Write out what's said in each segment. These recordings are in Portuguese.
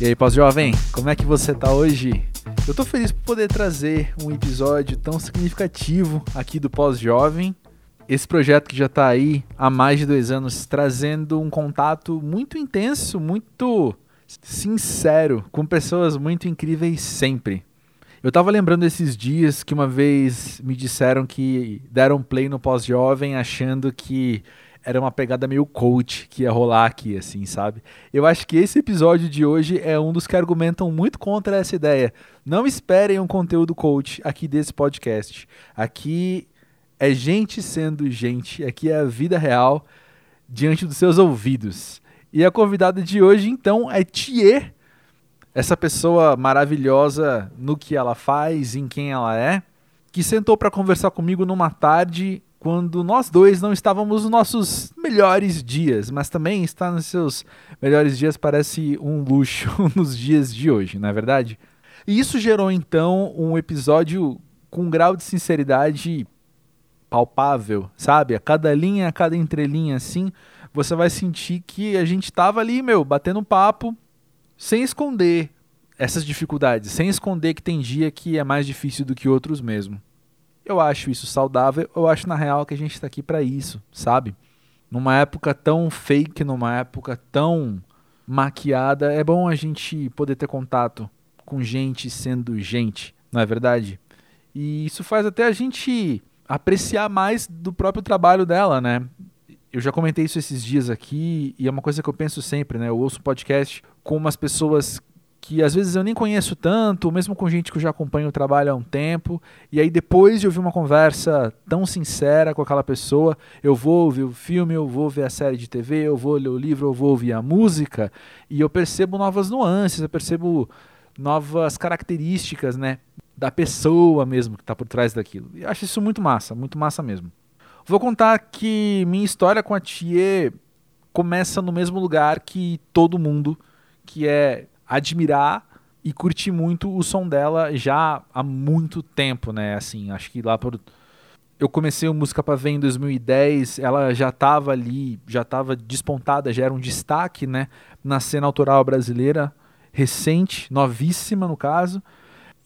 E aí, pós-jovem, como é que você tá hoje? Eu tô feliz por poder trazer um episódio tão significativo aqui do Pós-Jovem. Esse projeto que já tá aí há mais de dois anos, trazendo um contato muito intenso, muito sincero, com pessoas muito incríveis sempre. Eu tava lembrando esses dias que uma vez me disseram que deram play no Pós-Jovem achando que era uma pegada meio coach que ia rolar aqui, assim, sabe? Eu acho que esse episódio de hoje é um dos que argumentam muito contra essa ideia. Não esperem um conteúdo coach aqui desse podcast. Aqui é gente sendo gente, aqui é a vida real diante dos seus ouvidos. E a convidada de hoje, então, é Thier, essa pessoa maravilhosa no que ela faz, em quem ela é, que sentou para conversar comigo numa tarde quando nós dois não estávamos nos nossos melhores dias, mas também estar nos seus melhores dias parece um luxo nos dias de hoje, não é verdade? E isso gerou então um episódio com um grau de sinceridade palpável, sabe? A cada linha, a cada entrelinha assim, você vai sentir que a gente estava ali, meu, batendo papo, sem esconder essas dificuldades, sem esconder que tem dia que é mais difícil do que outros mesmo. Eu acho isso saudável, eu acho na real que a gente está aqui para isso, sabe? Numa época tão fake, numa época tão maquiada, é bom a gente poder ter contato com gente sendo gente, não é verdade? E isso faz até a gente apreciar mais do próprio trabalho dela, né? Eu já comentei isso esses dias aqui e é uma coisa que eu penso sempre, né? Eu ouço podcast com umas pessoas que às vezes eu nem conheço tanto, mesmo com gente que eu já acompanho o trabalho há um tempo, e aí depois de ouvir uma conversa tão sincera com aquela pessoa, eu vou ouvir o filme, eu vou ver a série de TV, eu vou ler o livro, eu vou ouvir a música, e eu percebo novas nuances, eu percebo novas características, né, da pessoa mesmo que está por trás daquilo. E acho isso muito massa, muito massa mesmo. Vou contar que minha história com a Tia começa no mesmo lugar que todo mundo, que é admirar e curtir muito o som dela já há muito tempo, né? Assim, acho que lá por eu comecei o música para ver em 2010, ela já estava ali, já estava despontada, já era um destaque, né, na cena autoral brasileira, recente, novíssima no caso.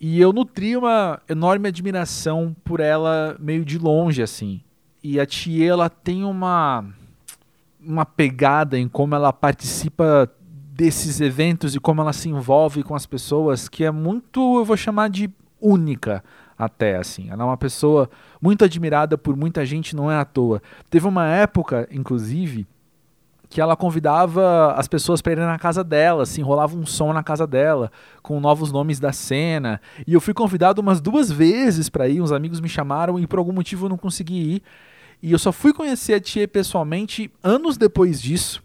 E eu nutri uma enorme admiração por ela meio de longe assim. E a Tia ela tem uma uma pegada em como ela participa desses eventos e como ela se envolve com as pessoas que é muito, eu vou chamar de única até assim. Ela é uma pessoa muito admirada por muita gente, não é à toa. Teve uma época, inclusive, que ela convidava as pessoas para irem na casa dela, assim, rolava um som na casa dela, com novos nomes da cena. E eu fui convidado umas duas vezes para ir, uns amigos me chamaram e por algum motivo eu não consegui ir. E eu só fui conhecer a Tia pessoalmente anos depois disso,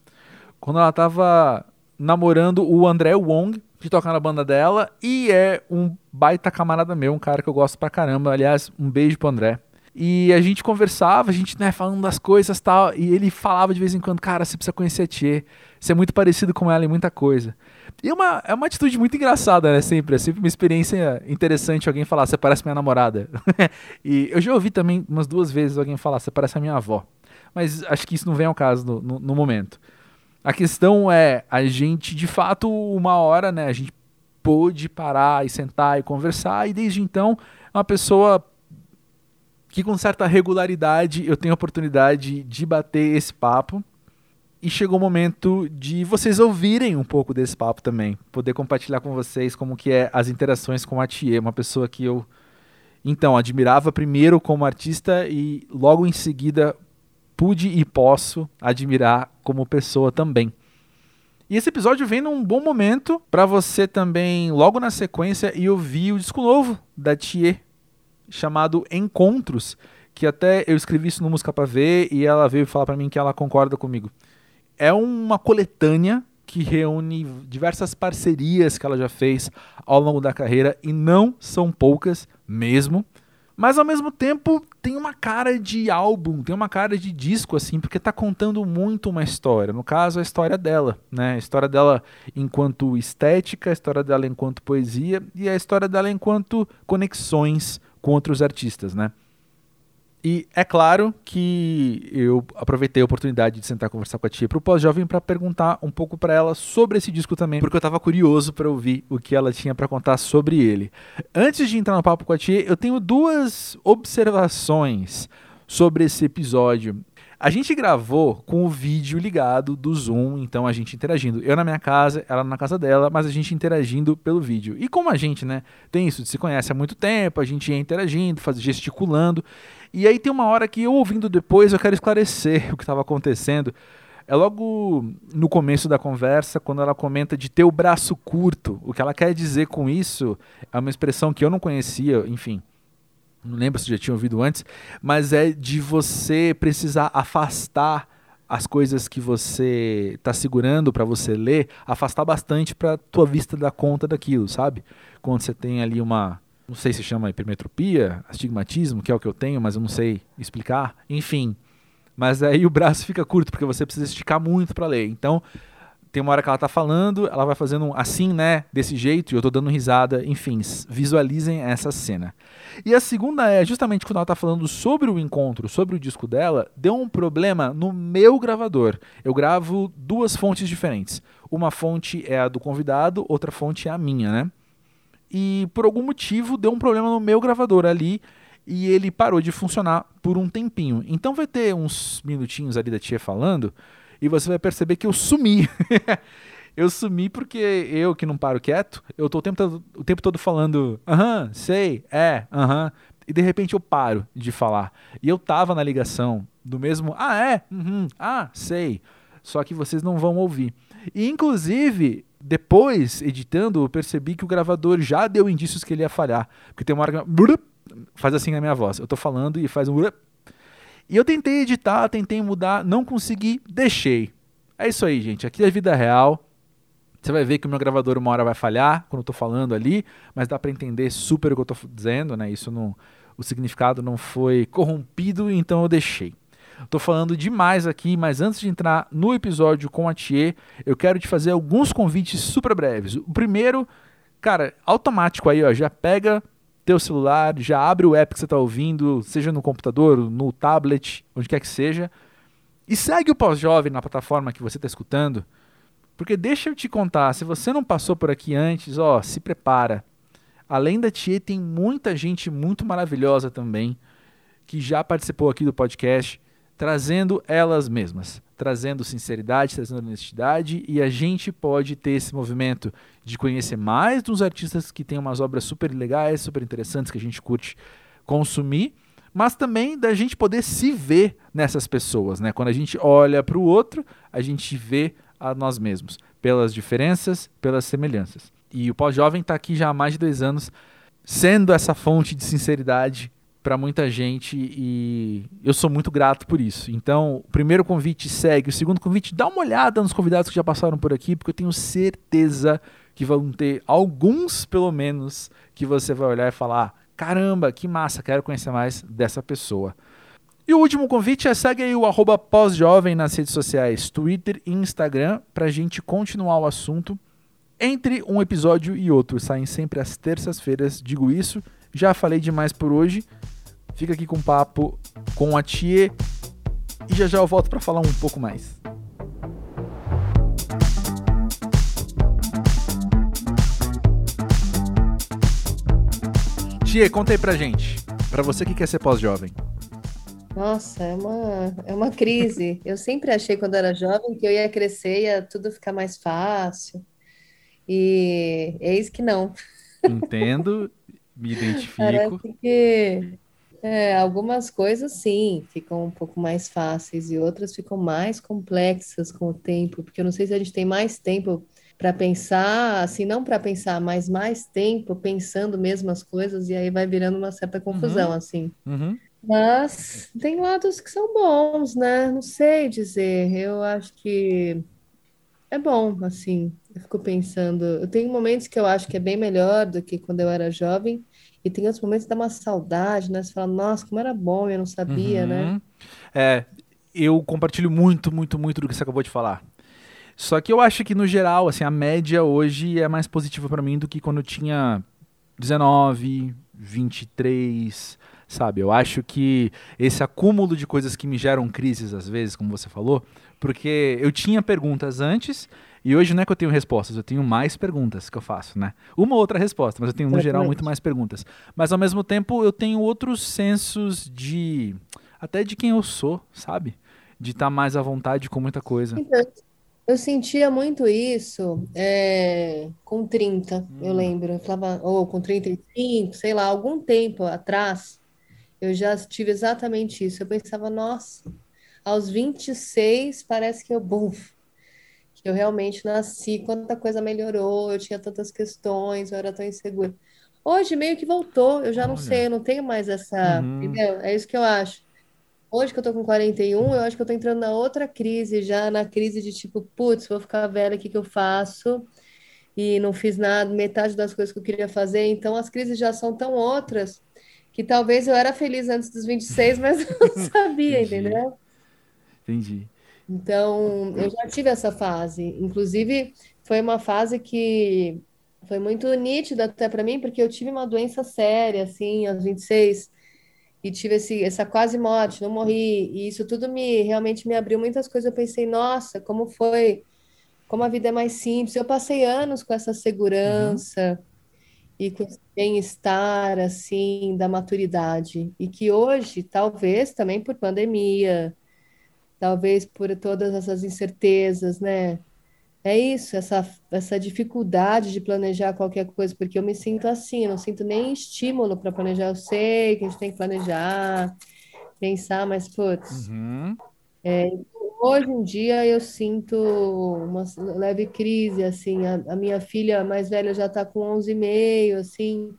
quando ela estava namorando o André Wong, que toca na banda dela, e é um baita camarada meu, um cara que eu gosto pra caramba. Aliás, um beijo pro André. E a gente conversava, a gente, né, falando das coisas tal, e ele falava de vez em quando, cara, você precisa conhecer a Tchê, você é muito parecido com ela em muita coisa. E é uma, é uma atitude muito engraçada, né, sempre, é sempre uma experiência interessante alguém falar, você parece minha namorada. e eu já ouvi também umas duas vezes alguém falar, você parece a minha avó. Mas acho que isso não vem ao caso no, no, no momento. A questão é, a gente, de fato, uma hora, né, a gente pôde parar e sentar e conversar, e desde então, uma pessoa que com certa regularidade eu tenho a oportunidade de bater esse papo. E chegou o momento de vocês ouvirem um pouco desse papo também, poder compartilhar com vocês como que é as interações com a Thier, uma pessoa que eu então admirava primeiro como artista e logo em seguida pude e posso admirar como pessoa também. E esse episódio vem num bom momento para você também, logo na sequência, e ouvir o disco novo da Thier, chamado Encontros, que até eu escrevi isso no Música Pra Ver e ela veio falar para mim que ela concorda comigo. É uma coletânea que reúne diversas parcerias que ela já fez ao longo da carreira e não são poucas mesmo. Mas ao mesmo tempo tem uma cara de álbum, tem uma cara de disco, assim, porque tá contando muito uma história. No caso, a história dela, né? A história dela enquanto estética, a história dela enquanto poesia e a história dela enquanto conexões com outros artistas, né? E é claro que eu aproveitei a oportunidade de sentar conversar com a tia pro pós-jovem para perguntar um pouco para ela sobre esse disco também, porque eu estava curioso para ouvir o que ela tinha para contar sobre ele. Antes de entrar no papo com a tia, eu tenho duas observações sobre esse episódio. A gente gravou com o vídeo ligado do Zoom, então a gente interagindo. Eu na minha casa, ela na casa dela, mas a gente interagindo pelo vídeo. E como a gente, né, tem isso, se conhece há muito tempo, a gente ia interagindo, faz, gesticulando. E aí tem uma hora que eu ouvindo depois, eu quero esclarecer o que estava acontecendo. É logo no começo da conversa, quando ela comenta de ter o braço curto. O que ela quer dizer com isso é uma expressão que eu não conhecia, enfim não lembro se já tinha ouvido antes, mas é de você precisar afastar as coisas que você está segurando para você ler, afastar bastante para tua vista dar conta daquilo, sabe? Quando você tem ali uma, não sei se chama hipermetropia, astigmatismo, que é o que eu tenho, mas eu não sei explicar, enfim. Mas aí o braço fica curto porque você precisa esticar muito para ler. Então, tem uma hora que ela tá falando, ela vai fazendo assim, né, desse jeito, e eu tô dando risada, enfim, visualizem essa cena. E a segunda é, justamente quando ela tá falando sobre o encontro, sobre o disco dela, deu um problema no meu gravador. Eu gravo duas fontes diferentes. Uma fonte é a do convidado, outra fonte é a minha, né? E por algum motivo deu um problema no meu gravador ali, e ele parou de funcionar por um tempinho. Então vai ter uns minutinhos ali da tia falando, e você vai perceber que eu sumi. eu sumi porque eu que não paro quieto, eu tô o tempo todo, o tempo todo falando, aham, sei, é, aham. E de repente eu paro de falar. E eu tava na ligação do mesmo, ah, é, uhum, ah, sei. Só que vocês não vão ouvir. E inclusive, depois, editando, eu percebi que o gravador já deu indícios que ele ia falhar. Porque tem uma hora que faz assim na minha voz. Eu tô falando e faz um e eu tentei editar, tentei mudar, não consegui, deixei. É isso aí, gente. Aqui é vida real. Você vai ver que o meu gravador uma hora vai falhar quando eu tô falando ali, mas dá para entender super o que eu tô dizendo, né? Isso não, o significado não foi corrompido, então eu deixei. Tô falando demais aqui, mas antes de entrar no episódio com a Thier, eu quero te fazer alguns convites super breves. O primeiro, cara, automático aí, ó, já pega teu celular, já abre o app que você está ouvindo, seja no computador, no tablet, onde quer que seja, e segue o Pós-Jovem na plataforma que você está escutando, porque deixa eu te contar, se você não passou por aqui antes, ó, se prepara. Além da Tia, tem muita gente muito maravilhosa também que já participou aqui do podcast, trazendo elas mesmas trazendo sinceridade, trazendo honestidade, e a gente pode ter esse movimento de conhecer mais dos artistas que têm umas obras super legais, super interessantes que a gente curte consumir, mas também da gente poder se ver nessas pessoas, né? Quando a gente olha para o outro, a gente vê a nós mesmos, pelas diferenças, pelas semelhanças. E o pós-jovem está aqui já há mais de dois anos, sendo essa fonte de sinceridade para muita gente e eu sou muito grato por isso. Então, o primeiro convite segue, o segundo convite, dá uma olhada nos convidados que já passaram por aqui, porque eu tenho certeza que vão ter alguns, pelo menos, que você vai olhar e falar: caramba, que massa, quero conhecer mais dessa pessoa. E o último convite é segue aí o arroba pós-jovem nas redes sociais, Twitter e Instagram, para a gente continuar o assunto. Entre um episódio e outro, saem sempre às terças-feiras, digo isso. Já falei demais por hoje. Fica aqui com um papo com a Tia e já já eu volto para falar um pouco mais. Tia, conta aí pra gente. Pra você que quer ser pós-jovem. Nossa, é uma, é uma crise. Eu sempre achei quando era jovem que eu ia crescer, ia tudo ficar mais fácil. E eis que não. Entendo, me identifico. Parece que é, algumas coisas sim ficam um pouco mais fáceis e outras ficam mais complexas com o tempo, porque eu não sei se a gente tem mais tempo para pensar, assim, não para pensar, mas mais tempo pensando mesmo as coisas e aí vai virando uma certa confusão, Uhum, assim. uhum, Mas tem lados que são bons, né? Não sei dizer. Eu acho que é bom, assim. Eu fico pensando. Eu tenho momentos que eu acho que é bem melhor do que quando eu era jovem. E tem outros momentos que dá uma saudade, né? Você fala, nossa, como era bom, eu não sabia, né? uhum. É, eu compartilho muito, muito, muito do que você acabou de falar. Só que eu acho que no geral, assim, a média hoje é mais positiva pra mim do que quando eu tinha 19, 23, sabe? Eu acho que esse acúmulo de coisas que me geram crises às vezes, como você falou, porque eu tinha perguntas antes e hoje não é que eu tenho respostas, eu tenho mais perguntas que eu faço, né? Uma ou outra resposta, mas eu tenho no geral muito mais perguntas. Mas ao mesmo tempo eu tenho outros sensos de até de quem eu sou, sabe? De estar tá mais à vontade com muita coisa. Então, eu sentia muito isso é, com 30, hum. eu lembro. Eu falava, ou com 35, sei lá, algum tempo atrás, eu já tive exatamente isso. Eu pensava, nossa, aos 26 parece que eu, bum, que eu realmente nasci, quanta coisa melhorou, eu tinha tantas questões, eu era tão insegura. Hoje meio que voltou, eu já não sei, eu não tenho mais essa, uhum. entendeu? É isso que eu acho. Hoje que eu tô com 41, eu acho que eu tô entrando na outra crise, já na crise de tipo, putz, vou ficar velha, o que que eu faço? E não fiz nada, metade das coisas que eu queria fazer. Então as crises já são tão outras que talvez eu era feliz antes dos 26, mas não sabia, Entendi. entendeu? Entendi. Então, eu já tive essa fase. Inclusive, foi uma fase que foi muito nítida até para mim, porque eu tive uma doença séria, assim, aos 26 e tive esse, essa quase morte, não morri, e isso tudo me realmente me abriu muitas coisas. Eu pensei, nossa, como foi, como a vida é mais simples. Eu passei anos com essa segurança uhum. e com esse bem-estar, assim, da maturidade, e que hoje, talvez também por pandemia, talvez por todas essas incertezas, né? É isso, essa, essa dificuldade de planejar qualquer coisa, porque eu me sinto assim, eu não sinto nem estímulo para planejar. Eu sei que a gente tem que planejar, pensar, mas, putz, uhum. é, hoje em dia eu sinto uma leve crise, assim, a, a minha filha mais velha já está com 11,5, assim,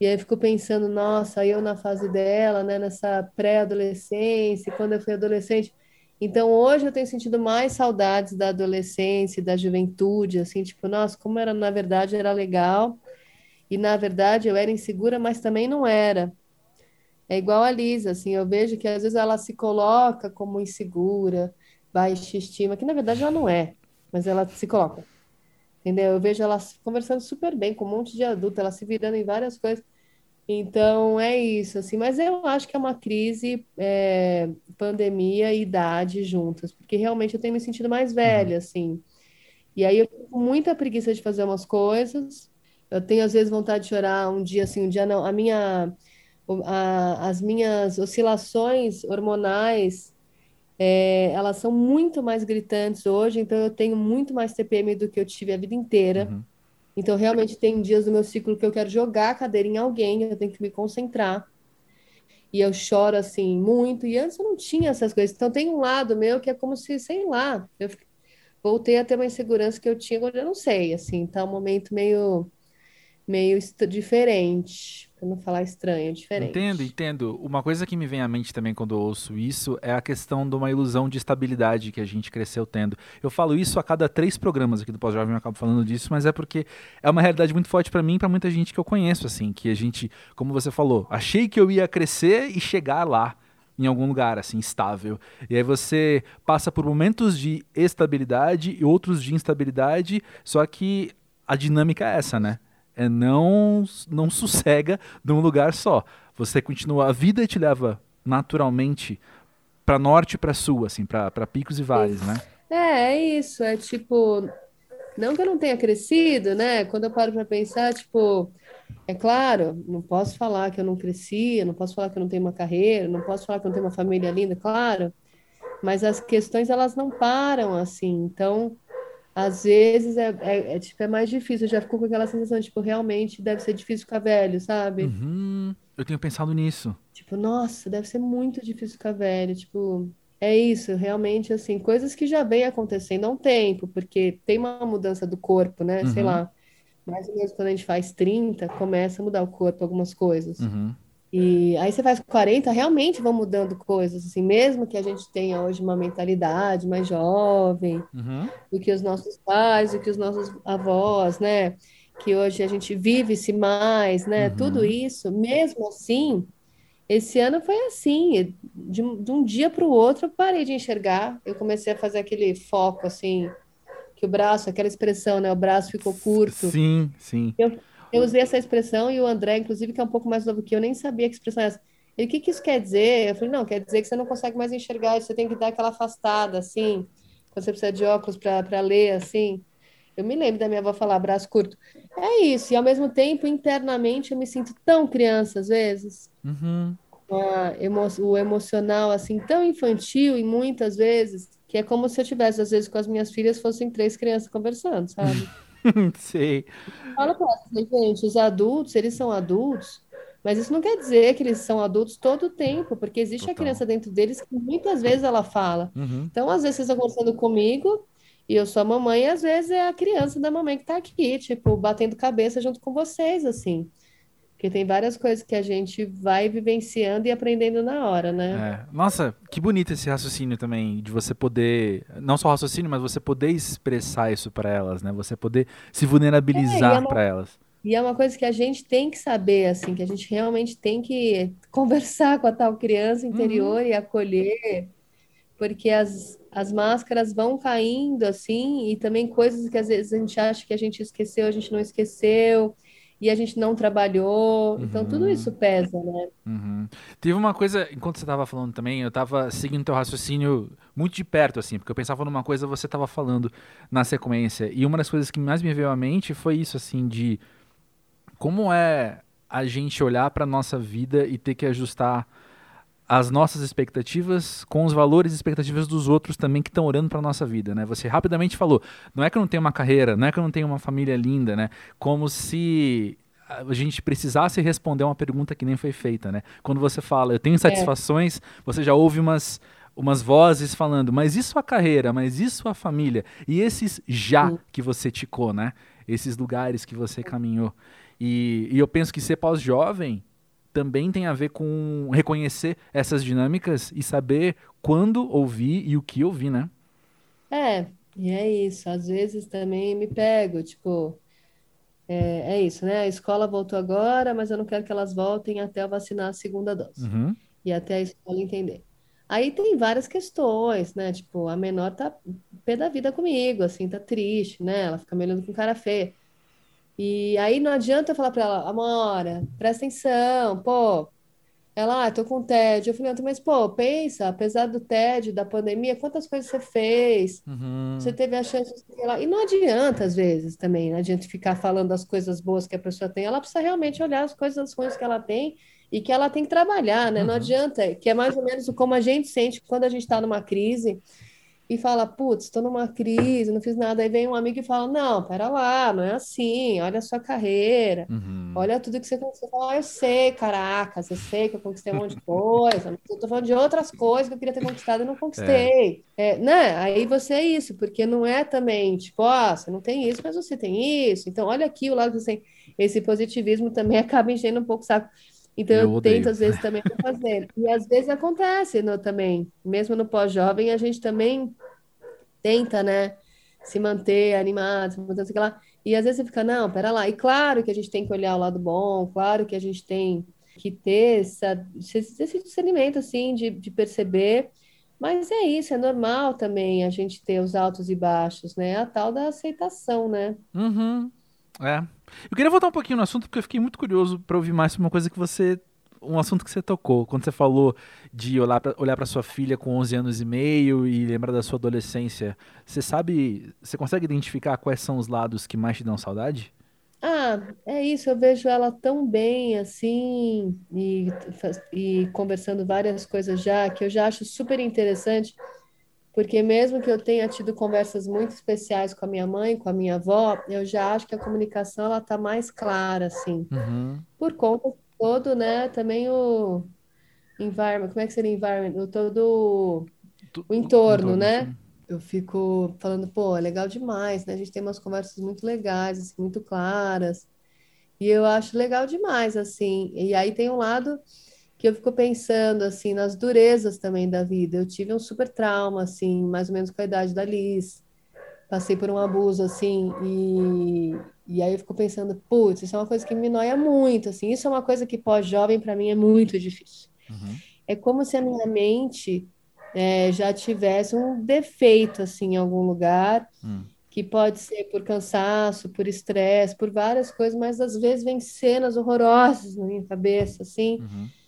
e aí eu fico pensando, nossa, eu na fase dela, né, nessa pré-adolescência, quando eu fui adolescente, então, hoje eu tenho sentido mais saudades da adolescência, da juventude, assim, tipo, nossa, como era, na verdade, era legal. E, na verdade, eu era insegura, mas também não era. É igual a Lisa, assim, eu vejo que às vezes ela se coloca como insegura, baixa estima, que na verdade ela não é, mas ela se coloca. Entendeu? Eu vejo ela conversando super bem com um monte de adulto, ela se virando em várias coisas. Então é isso, assim, mas eu acho que é uma crise, é, pandemia e idade juntas, porque realmente eu tenho me sentido mais velha, uhum. assim. E aí eu tenho muita preguiça de fazer umas coisas. Eu tenho às vezes vontade de chorar um dia assim, um dia não. A minha, a, as minhas oscilações hormonais, é, elas são muito mais gritantes hoje, então eu tenho muito mais TPM do que eu tive a vida inteira. Uhum. Então, realmente, tem dias do meu ciclo que eu quero jogar a cadeira em alguém, eu tenho que me concentrar. E eu choro, assim, muito. E antes eu não tinha essas coisas. Então, tem um lado meu que é como se, sei lá, eu voltei a ter uma insegurança que eu tinha, agora eu não sei, assim. Tá um momento meio, meio diferente. Pra não falar estranho, é diferente. Entendo, entendo. Uma coisa que me vem à mente também quando eu ouço isso é a questão de uma ilusão de estabilidade que a gente cresceu tendo. Eu falo isso a cada três programas aqui do Pós-Jovem, eu acabo falando disso, mas é porque é uma realidade muito forte para mim e pra muita gente que eu conheço, assim, que a gente, como você falou, achei que eu ia crescer e chegar lá em algum lugar assim estável. E aí você passa por momentos de estabilidade e outros de instabilidade, só que a dinâmica é essa, né? É não não sossega num lugar só. Você continua a vida te leva naturalmente para norte e para sul, assim, para picos e vales, né? É, é isso, é tipo, não que eu não tenha crescido, né? Quando eu paro para pensar, tipo, é claro, não posso falar que eu não cresci, não posso falar que eu não tenho uma carreira, não posso falar que eu não tenho uma família linda, claro, mas as questões elas não param assim. Então, às vezes é, é, é, tipo, é mais difícil. Eu já fico com aquela sensação, tipo, realmente deve ser difícil ficar velho, sabe? Uhum. Eu tenho pensado nisso. Tipo, nossa, deve ser muito difícil ficar velho. Tipo, é isso, realmente, assim, coisas que já vem acontecendo há um tempo, porque tem uma mudança do corpo, né? Sei uhum. lá. Mais ou menos quando a gente faz 30, começa a mudar o corpo, algumas coisas. Uhum. E aí você faz 40, realmente vão mudando coisas, assim, mesmo que a gente tenha hoje uma mentalidade mais jovem uhum. do que os nossos pais, do que os nossos avós, né? Que hoje a gente vive-se mais, né? Uhum. Tudo isso, mesmo assim, esse ano foi assim, de, de um dia para o outro eu parei de enxergar, eu comecei a fazer aquele foco, assim, que o braço, aquela expressão, né? O braço ficou curto. Sim, sim. Eu, eu usei essa expressão e o André, inclusive, que é um pouco mais novo que eu, nem sabia que expressão é essa. Ele, o que, que isso quer dizer? Eu falei, não, quer dizer que você não consegue mais enxergar, você tem que dar aquela afastada, assim, quando você precisa de óculos para ler, assim. Eu me lembro da minha avó falar braço curto. É isso, e ao mesmo tempo, internamente, eu me sinto tão criança às vezes. Uhum. Emo o emocional, assim, tão infantil e muitas vezes, que é como se eu tivesse, às vezes, com as minhas filhas, fossem três crianças conversando, sabe? Sei. Fala pra elas, gente, os adultos, eles são adultos, mas isso não quer dizer que eles são adultos todo o tempo, porque existe Total. a criança dentro deles que muitas vezes ela fala. Uhum. Então, às vezes, vocês estão conversando comigo e eu sou a mamãe, e às vezes é a criança da mamãe que tá aqui, tipo, batendo cabeça junto com vocês, assim. Porque tem várias coisas que a gente vai vivenciando e aprendendo na hora, né? É. Nossa, que bonito esse raciocínio também, de você poder, não só raciocínio, mas você poder expressar isso para elas, né? Você poder se vulnerabilizar é, é para elas. E é uma coisa que a gente tem que saber, assim, que a gente realmente tem que conversar com a tal criança interior uhum. e acolher, porque as, as máscaras vão caindo assim, e também coisas que às vezes a gente acha que a gente esqueceu, a gente não esqueceu, e a gente não trabalhou. Uhum. Então tudo isso pesa, né? Uhum. Teve uma coisa, enquanto você estava falando também, eu estava seguindo teu raciocínio muito de perto, assim, porque eu pensava numa coisa você estava falando na sequência. E uma das coisas que mais me veio à mente foi isso, assim, de como é a gente olhar para nossa vida e ter que ajustar as nossas expectativas com os valores e expectativas dos outros também que estão orando para nossa vida, né? Você rapidamente falou, não é que eu não tenho uma carreira, não é que eu não tenho uma família linda, né? Como se a gente precisasse responder uma pergunta que nem foi feita, né? Quando você fala, eu tenho insatisfações, é. você já ouve umas umas vozes falando, mas isso a carreira, mas isso a família e esses já Sim. que você ticou, né? Esses lugares que você caminhou. E, e eu penso que ser pós-jovem também tem a ver com reconhecer essas dinâmicas e saber quando ouvir e o que ouvir, né? É, e é isso. Às vezes também me pego, tipo, é, é isso, né? A escola voltou agora, mas eu não quero que elas voltem até eu vacinar a segunda dose. Uhum. E até a escola entender. Aí tem várias questões, né? Tipo, a menor tá pé da vida comigo, assim, tá triste, né? Ela fica me olhando com cara feia. E aí não adianta eu falar para ela, Amora, presta atenção, pô. Ela, ah, tô com tédio. Eu falei, mas pô, pensa, apesar do tédio, da pandemia, quantas coisas você fez? Uhum. Você teve a chance de... E não adianta, às vezes, também, não adianta ficar falando das coisas boas que a pessoa tem. Ela precisa realmente olhar as coisas ruins que ela tem e que ela tem que trabalhar, né? Uhum. Não adianta, que é mais ou menos como a gente sente quando a gente está numa crise e fala, putz, estou numa crise, não fiz nada. Aí vem um amigo e fala, não, pera lá, não é assim, olha a sua carreira, uhum. olha tudo que você conquistou. Fala, ah, eu sei, caracas, eu sei que eu conquistei um monte de coisa, mas eu tô falando de outras coisas que eu queria ter conquistado e não conquistei. É. É, né? Aí você é isso, porque não é também, tipo, ó, oh, você não tem isso, mas você tem isso. Então, olha aqui o lado que você tem. Esse positivismo também acaba enchendo um pouco o saco. Então eu, eu tento às vezes também fazer. E às vezes acontece no, também, mesmo no pós-jovem, a gente também tenta, né, se manter animado, se manter, sei lá. E às vezes você fica, não, pera lá. E claro que a gente tem que olhar o lado bom, claro que a gente tem que ter essa, esse discernimento, assim, de, de perceber. Mas é isso, é normal também a gente ter os altos e baixos, né? A tal da aceitação, né? Uhum. É. Eu queria voltar um pouquinho no assunto porque eu fiquei muito curioso para ouvir mais sobre uma coisa que você um assunto que você tocou, quando você falou de olhar para olhar sua filha com 11 anos e meio e lembrar da sua adolescência, você sabe, você consegue identificar quais são os lados que mais te dão saudade? Ah, é isso, eu vejo ela tão bem assim e, e conversando várias coisas já, que eu já acho super interessante, porque mesmo que eu tenha tido conversas muito especiais com a minha mãe, com a minha avó, eu já acho que a comunicação ela tá mais clara, assim, uhum. por conta todo, né? Também o environment, como é que seria environment? O todo o entorno, né? Sim. Eu fico falando, pô, é legal demais, né? A gente tem umas conversas muito legais, assim, muito claras. E eu acho legal demais, assim. E aí tem um lado que eu fico pensando, assim, nas durezas também da vida. Eu tive um super trauma, assim, mais ou menos com a idade da Liz. Passei por um abuso, assim, e, e aí eu fico pensando, putz, isso é uma coisa que me noia muito, assim, isso é uma coisa que pós-jovem para mim é muito difícil. Uhum. É como se a minha mente é, já tivesse um defeito, assim, em algum lugar, uhum. que pode ser por cansaço, por estresse, por várias coisas, mas às vezes vem cenas horrorosas na minha cabeça, assim, uhum.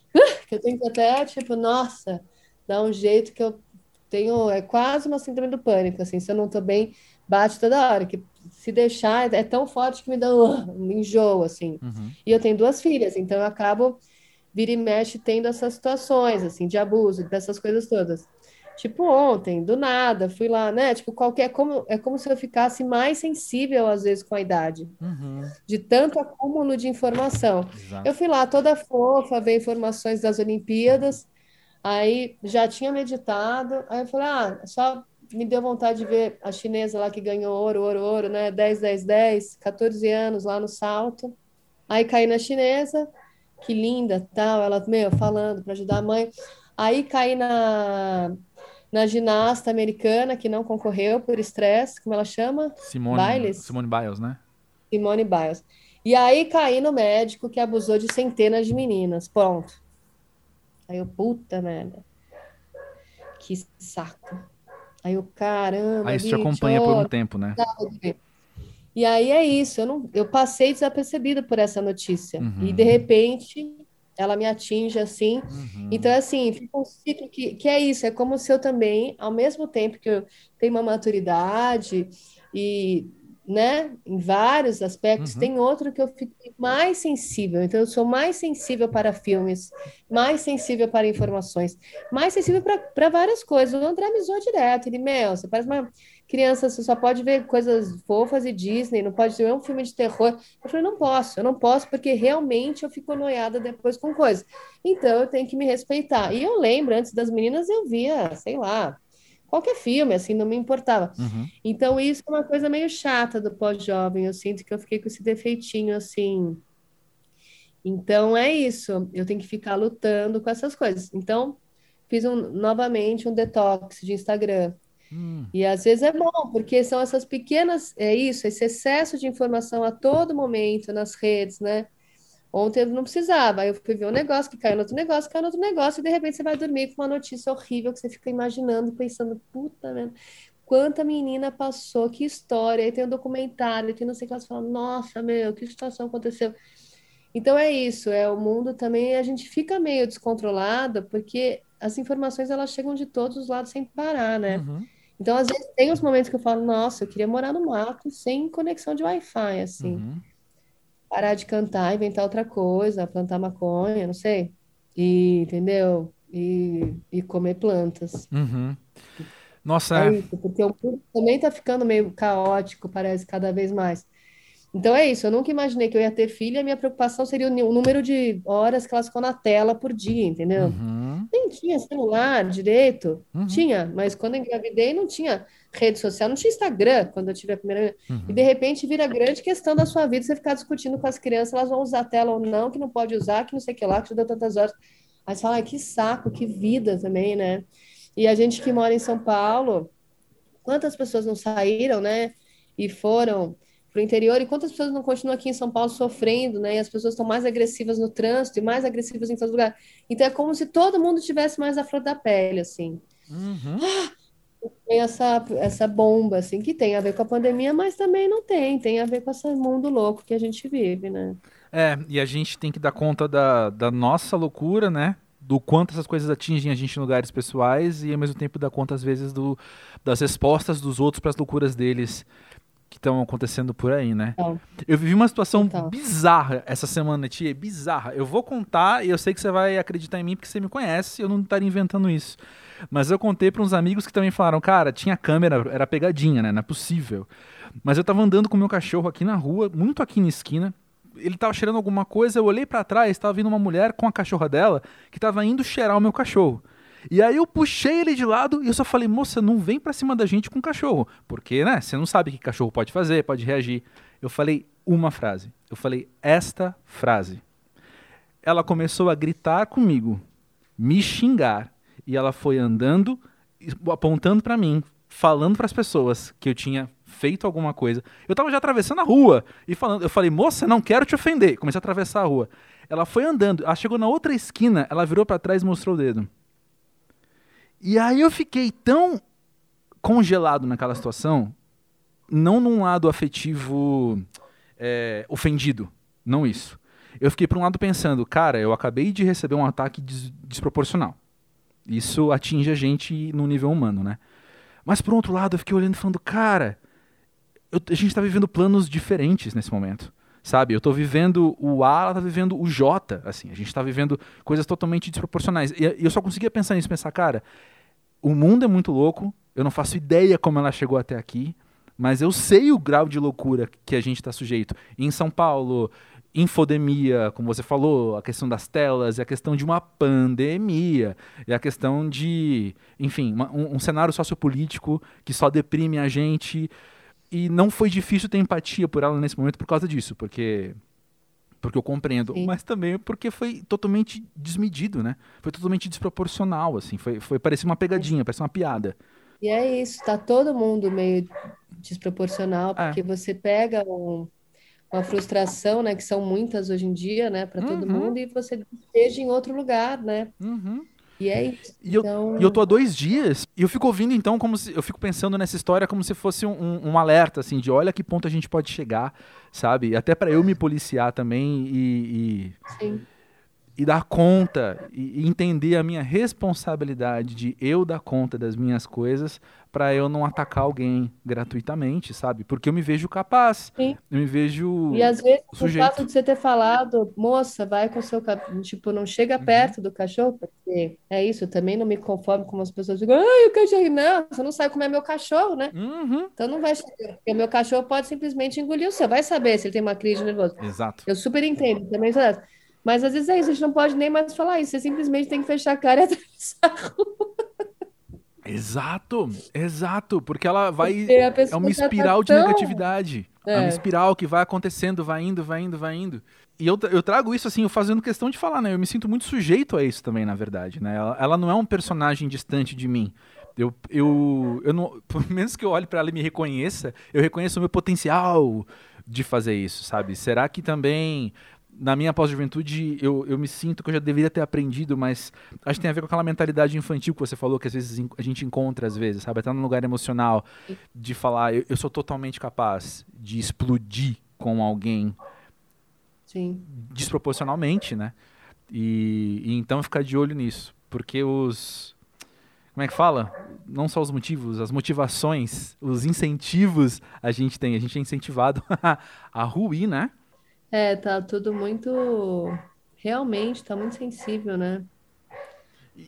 Eu tenho que até, tipo, nossa, dar um jeito que eu tenho, é quase uma síndrome do pânico, assim, se eu não tô bem, bate toda hora, que se deixar é tão forte que me dá um enjoo, assim. Uhum. E eu tenho duas filhas, então eu acabo, vira e mexe, tendo essas situações, assim, de abuso, dessas coisas todas. Tipo, ontem, do nada, fui lá, né? Tipo, qualquer. Como, é como se eu ficasse mais sensível, às vezes, com a idade. Uhum. De tanto acúmulo de informação. Exato. Eu fui lá toda fofa, ver informações das Olimpíadas. Aí já tinha meditado. Aí eu falei, ah, só me deu vontade de ver a chinesa lá que ganhou ouro, ouro, ouro, né? 10, 10, 10, 14 anos lá no salto. Aí caí na chinesa, que linda, tal. Ela, meu, falando para ajudar a mãe. Aí caí na na ginasta americana, que não concorreu por estresse, como ela chama? Simone Biles. Simone Biles, né? Simone Biles. E aí caí no médico que abusou de centenas de meninas. Pronto. Aí eu, puta merda. Que saco. Aí eu, caramba. Aí isso te acompanha por um tempo, né? E aí é isso. Eu, não, eu passei desapercebida por essa notícia. Uhum. E de repente ela me atinge assim. Uhum. Então, assim, fica um ciclo que, que é isso, é como se eu também, ao mesmo tempo que eu tenho uma maturidade e, né, em vários aspectos, uhum. tem outro que eu fico mais sensível. Então, eu sou mais sensível para filmes, mais sensível para informações, mais sensível para várias coisas. O André me zoou direto, ele, meu, você parece uma criança, você só pode ver coisas fofas e Disney, não pode ver um filme de terror. Eu falei, não posso, eu não posso, porque realmente eu fico noiada depois com coisas. Então eu tenho que me respeitar. E eu lembro, antes das meninas, eu via, sei lá, qualquer filme, assim, não me importava. Uhum. Então isso é uma coisa meio chata do pós-jovem. Eu sinto que eu fiquei com esse defeitinho, assim. Então é isso, eu tenho que ficar lutando com essas coisas. Então, fiz um, novamente um detox de Instagram. Hum. E às vezes é bom, porque são essas pequenas, é isso, esse excesso de informação a todo momento nas redes, né? Ontem eu não precisava, aí eu fui ver um negócio que caiu no outro negócio, caiu no outro negócio, e de repente você vai dormir com uma notícia horrível que você fica imaginando, pensando, puta merda, quanta menina passou, que história, aí tem um documentário, tem não sei o que, elas falam, nossa, meu, que situação aconteceu. Então é isso, é o mundo também, a gente fica meio descontrolada, porque as informações elas chegam de todos os lados sem parar, né? Uhum. Então, às vezes, tem os momentos que eu falo, nossa, eu queria morar no mato sem conexão de Wi-Fi, assim. Uhum. Parar de cantar, inventar outra coisa, plantar maconha, não sei. E, entendeu? E, e comer plantas. Uhum. Nossa, é, é isso, porque o mundo também tá ficando meio caótico, parece, cada vez mais. Então é isso, eu nunca imaginei que eu ia ter filha, a minha preocupação seria o número de horas que elas ficam na tela por dia, entendeu? Uhum. Tinha celular direito, uhum. tinha, mas quando engravidei não tinha rede social, não tinha Instagram quando eu tive a primeira. Uhum. E de repente vira grande questão da sua vida você ficar discutindo com as crianças, elas vão usar a tela ou não, que não pode usar, que não sei o que lá, que te deu tantas horas. Aí você fala, ah, que saco, que vida também, né? E a gente que mora em São Paulo, quantas pessoas não saíram, né? E foram para o interior e quantas pessoas não continuam aqui em São Paulo sofrendo, né? E as pessoas estão mais agressivas no trânsito e mais agressivas em todo lugar. Então é como se todo mundo tivesse mais a flor da pele, assim. Uhum. Tem essa, essa bomba, assim, que tem a ver com a pandemia, mas também não tem. Tem a ver com esse mundo louco que a gente vive, né? É, e a gente tem que dar conta da, da nossa loucura, né? do quanto essas coisas atingem a gente em lugares pessoais e ao mesmo tempo dar conta às vezes do, das respostas dos outros para as loucuras deles que estão acontecendo por aí, né? Então, eu vivi uma situação então. bizarra essa semana, tia, bizarra. Eu vou contar e eu sei que você vai acreditar em mim porque você me conhece, eu não estaria inventando isso. Mas eu contei para uns amigos que também falaram, cara, tinha câmera, era pegadinha, né? Não é possível. Mas eu tava andando com o meu cachorro aqui na rua, muito aqui na esquina. Ele tava cheirando alguma coisa, eu olhei para trás, tava vindo uma mulher com a cachorra dela que tava indo cheirar o meu cachorro. E aí eu puxei ele de lado e eu só falei, moça, não vem pra cima da gente com cachorro. Porque, né, você não sabe o que cachorro pode fazer, pode reagir. Eu falei uma frase. Eu falei esta frase. Ela começou a gritar comigo, me xingar. E ela foi andando, apontando para mim, falando para as pessoas que eu tinha feito alguma coisa. Eu tava já atravessando a rua e falando, eu falei, moça, não quero te ofender. Comecei a atravessar a rua. Ela foi andando, ela chegou na outra esquina, ela virou para trás e mostrou o dedo. E aí eu fiquei tão congelado naquela situação, não num lado afetivo é, ofendido, não isso. eu fiquei por um lado pensando, cara, eu acabei de receber um ataque des desproporcional. Isso atinge a gente no nível humano, né? Mas por outro lado, eu fiquei olhando e falando, cara, eu, a gente está vivendo planos diferentes nesse momento. Sabe, eu estou vivendo o A, ela está vivendo o J, assim, a gente está vivendo coisas totalmente desproporcionais. E, eu só conseguia pensar nisso, pensar, cara, o mundo é muito louco, eu não faço ideia como ela chegou até aqui, mas eu sei o grau de loucura que a gente está sujeito. Em São Paulo, infodemia, como você falou, a questão das telas, e a questão de uma pandemia, e a questão de, enfim, uma, um, um cenário sociopolítico que só deprime a gente. E não foi difícil ter empatia por ela nesse momento por causa disso, porque porque eu compreendo, Sim. mas também porque foi totalmente desmedido, né? Foi totalmente desproporcional, assim, foi, foi parecia uma pegadinha, parecia uma piada. E é isso, tá todo mundo meio desproporcional, é. porque é. você pega um, uma frustração, né, que são muitas hoje em dia, né, para todo uhum. mundo, e você esteja em outro lugar, né? Uhum. E é isso. E, então... eu, e eu tô há dois dias, e eu fico ouvindo então como se. Eu fico pensando nessa história como se fosse um, um alerta, assim, de olha que ponto a gente pode chegar, sabe? Até para eu me policiar também e. e... Sim e dar conta e entender a minha responsabilidade de eu dar conta das minhas coisas para eu não atacar alguém gratuitamente, sabe? Porque eu me vejo capaz. Sim. Eu me vejo E às vezes sujeito. o fato de você ter falado, moça, vai com o seu tipo, não chega uhum. perto do cachorro, porque é isso, eu também não me conformo com as pessoas ficam, ai, o cachorro, não, você não sabe como é meu cachorro, né? Uhum. Então não vai chegar, porque o meu cachorro pode simplesmente engolir o seu, vai saber se ele tem uma crise nervosa. Exato. Eu super entendo, também mas às vezes é isso, a gente não pode nem mais falar isso, você simplesmente tem que fechar a cara e atravessar a rua. Exato, exato, porque ela vai. Porque é uma espiral tá de negatividade. É. é. uma espiral que vai acontecendo, vai indo, vai indo, vai indo. E eu, eu trago isso assim, eu fazendo questão de falar, né? Eu me sinto muito sujeito a isso também, na verdade, né? Ela, ela não é um personagem distante de mim. Eu, eu, eu não, por menos que eu olhe para ela e me reconheça, eu reconheço o meu potencial de fazer isso, sabe? Será que também na minha pós-juventude, eu, eu me sinto que eu já deveria ter aprendido, mas acho que tem a ver com aquela mentalidade infantil que você falou, que às vezes a gente encontra, às vezes, sabe? Até no lugar emocional, de falar, eu, eu sou totalmente capaz de explodir com alguém Sim. desproporcionalmente, né? E, e então ficar de olho nisso, porque os. Como é que fala? Não só os motivos, as motivações, os incentivos a gente tem. A gente é incentivado a ruir, né? É, tá tudo muito. Realmente, tá muito sensível, né?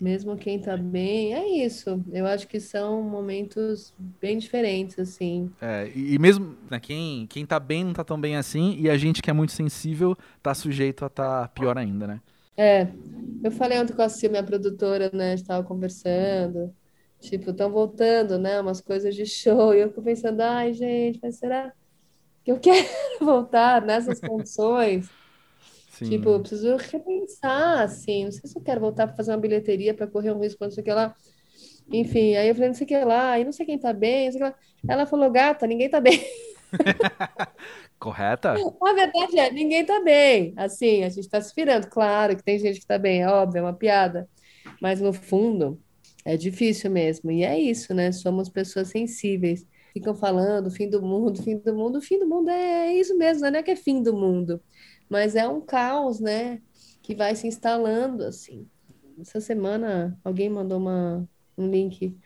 Mesmo quem tá bem, é isso. Eu acho que são momentos bem diferentes, assim. É, e, mesmo né, quem, quem tá bem não tá tão bem assim, e a gente que é muito sensível tá sujeito a tá pior ainda, né? É, eu falei ontem com a Cia, minha produtora, né? Estava conversando. Tipo, estão voltando, né? Umas coisas de show. E eu fico pensando, ai, gente, mas será que eu quero voltar nessas condições. Sim. Tipo, eu preciso repensar, assim, não sei se eu quero voltar para fazer uma bilheteria para correr um risco, não sei o que lá. Enfim, aí eu falei, não sei o que lá, aí não sei quem tá bem, não sei o que lá. Ela falou, gata, ninguém tá bem. Correta? A verdade é, ninguém tá bem. Assim, a gente tá se virando. Claro que tem gente que tá bem, é óbvio, é uma piada. Mas no fundo, é difícil mesmo. E é isso, né? Somos pessoas sensíveis ficam falando fim do mundo, fim do mundo. O fim do mundo é isso mesmo, não é que é fim do mundo, mas é um caos, né? Que vai se instalando assim. Essa semana alguém mandou uma, um link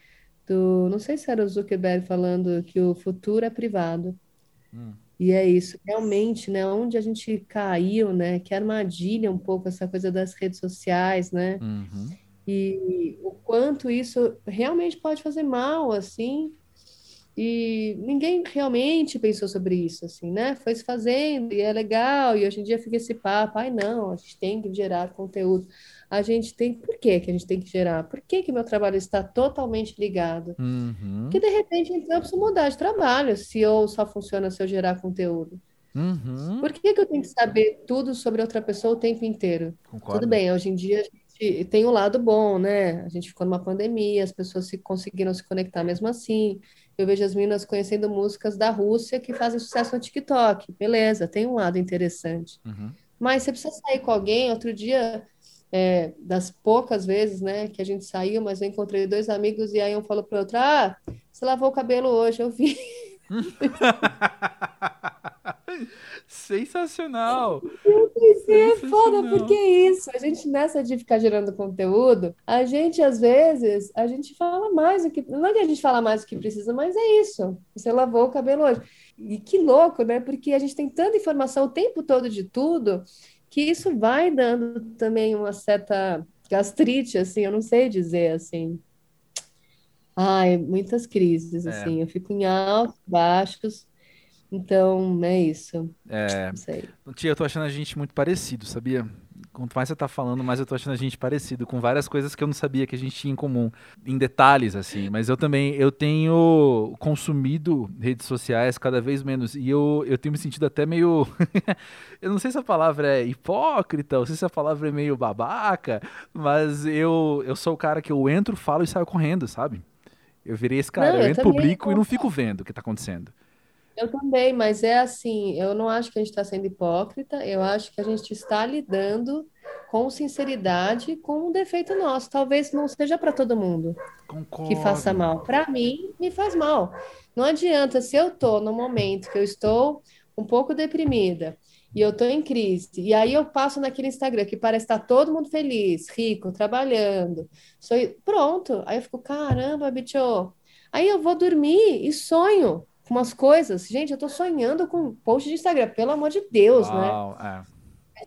do, não sei se era o Zuckerberg falando que o futuro é privado. Hum. E é isso, realmente, né? Onde a gente caiu, né? Que armadilha um pouco essa coisa das redes sociais, né? Uhum. E o quanto isso realmente pode fazer mal, assim, e ninguém realmente pensou sobre isso, assim, né? Foi se fazendo e é legal, e hoje em dia fica esse papo, ai não, a gente tem que gerar conteúdo. A gente tem, por que que a gente tem que gerar? Por que que meu trabalho está totalmente ligado? Uhum. Porque de repente então, eu preciso mudar de trabalho, se ou só funciona se eu gerar conteúdo. Uhum. Por que que eu tenho que saber tudo sobre outra pessoa o tempo inteiro? Concordo. Tudo bem, hoje em dia a gente tem o um lado bom, né? A gente ficou numa pandemia, as pessoas se conseguiram se conectar mesmo assim. Eu vejo as meninas conhecendo músicas da Rússia que fazem sucesso no TikTok. Beleza, tem um lado interessante. Uhum. Mas você precisa sair com alguém. Outro dia, é, das poucas vezes né, que a gente saiu, mas eu encontrei dois amigos e aí um falou para o outro: Ah, você lavou o cabelo hoje, eu vi. Sensacional! Eu pensei, é foda, porque é isso. A gente, nessa de ficar gerando conteúdo, a gente, às vezes, a gente fala mais do que. Não é que a gente fala mais do que precisa, mas é isso. Você lavou o cabelo hoje. E que louco, né? Porque a gente tem tanta informação o tempo todo de tudo, que isso vai dando também uma certa gastrite, assim, eu não sei dizer assim. Ai, muitas crises, É. assim. Eu fico em altos, baixos. Então, é isso. É, Não sei. tia, eu tô achando a gente muito parecido, sabia? Quanto mais você tá falando, mais eu tô achando a gente parecido, com várias coisas que eu não sabia que a gente tinha em comum, em detalhes, assim. Mas eu também, eu tenho consumido redes sociais cada vez menos, e eu, eu tenho me sentido até meio, eu não sei se a palavra é hipócrita, ou se a palavra é meio babaca, mas eu, eu sou o cara que eu entro, falo e saio correndo, sabe? Eu virei esse cara, Não, eu eu entro, publico e não não. fico vendo o que tá acontecendo. Eu também, mas é assim, eu não acho que a gente está sendo hipócrita, eu acho que a gente está lidando com sinceridade com um defeito nosso. Talvez não seja para todo mundo que faça Concordo. mal. Para mim, me faz mal. Não adianta, se eu estou no momento que eu estou um pouco deprimida e eu estou em crise, e aí eu passo naquele Instagram que parece estar todo mundo feliz, rico, trabalhando, sou... pronto. Aí eu fico, caramba, bicho. Aí eu vou dormir e sonho com umas coisas. Gente, eu tô sonhando com post de Instagram, pelo amor de Deus, né? Uau, é.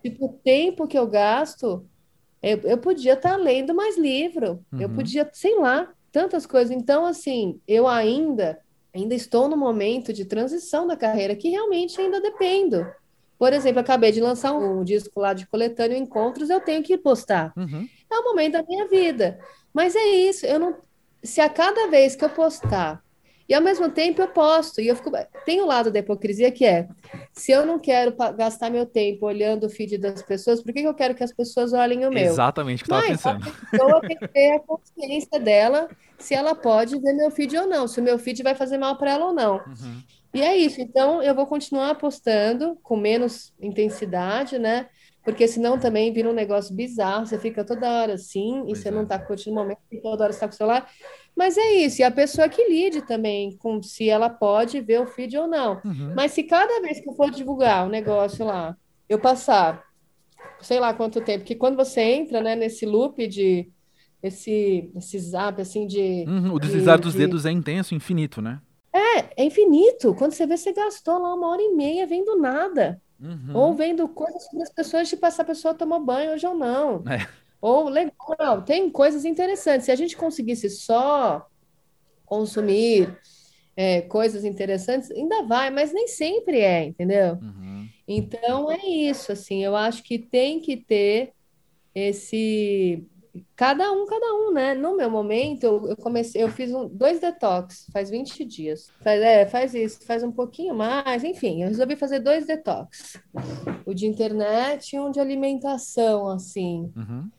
Tipo, o tempo que eu gasto, eu, eu podia estar lendo mais livro, eu Uhum. podia, sei lá, tantas coisas. Então, assim, eu ainda, ainda estou no momento de transição da carreira que realmente ainda dependo. Por exemplo, eu acabei de lançar um disco lá de coletâneo Encontros, eu tenho que postar. Uhum. É o momento da minha vida. Mas é isso, eu não. Se a cada vez que eu postar, e ao mesmo tempo eu posto, e eu fico. Tem o lado da hipocrisia que é: se eu não quero gastar meu tempo olhando o feed das pessoas, por que que eu quero que as pessoas olhem o meu? Exatamente o que eu tava Mas a pensando. pessoa tem que ter a consciência dela se ela pode ver meu feed ou não, se o meu feed vai fazer mal para ela ou não. Uhum. E é isso. Então, eu vou continuar postando com menos intensidade, né? Porque senão também vira um negócio bizarro. Você fica toda hora assim e Pois você é. não tá curtindo o momento e toda hora você tá com o celular. Mas é isso. E a pessoa que lide também com se ela pode ver o feed ou não. Uhum. Mas se cada vez que eu for divulgar um negócio lá, eu passar, sei lá quanto tempo, que quando você entra, né, nesse loop de esse, esse zap assim de Uhum, O de, deslizar dos de dedos é intenso, infinito, né? é infinito. Quando você vê, você gastou lá uma hora e meia vendo nada. Uhum. Ou vendo coisas sobre as pessoas, tipo, essa pessoa tomou banho hoje ou não. É. Ou legal, tem coisas interessantes. Se a gente conseguisse só consumir é, coisas interessantes, ainda vai, mas nem sempre é, entendeu? Uhum. Então é isso, assim, eu acho que tem que ter esse cada um, cada um, né? No meu momento, eu, eu comecei, eu fiz um, dois detox faz 20 dias. Faz, é, faz isso, faz um pouquinho mais, enfim, eu resolvi fazer dois detox. O de internet e um de alimentação, assim. Uhum.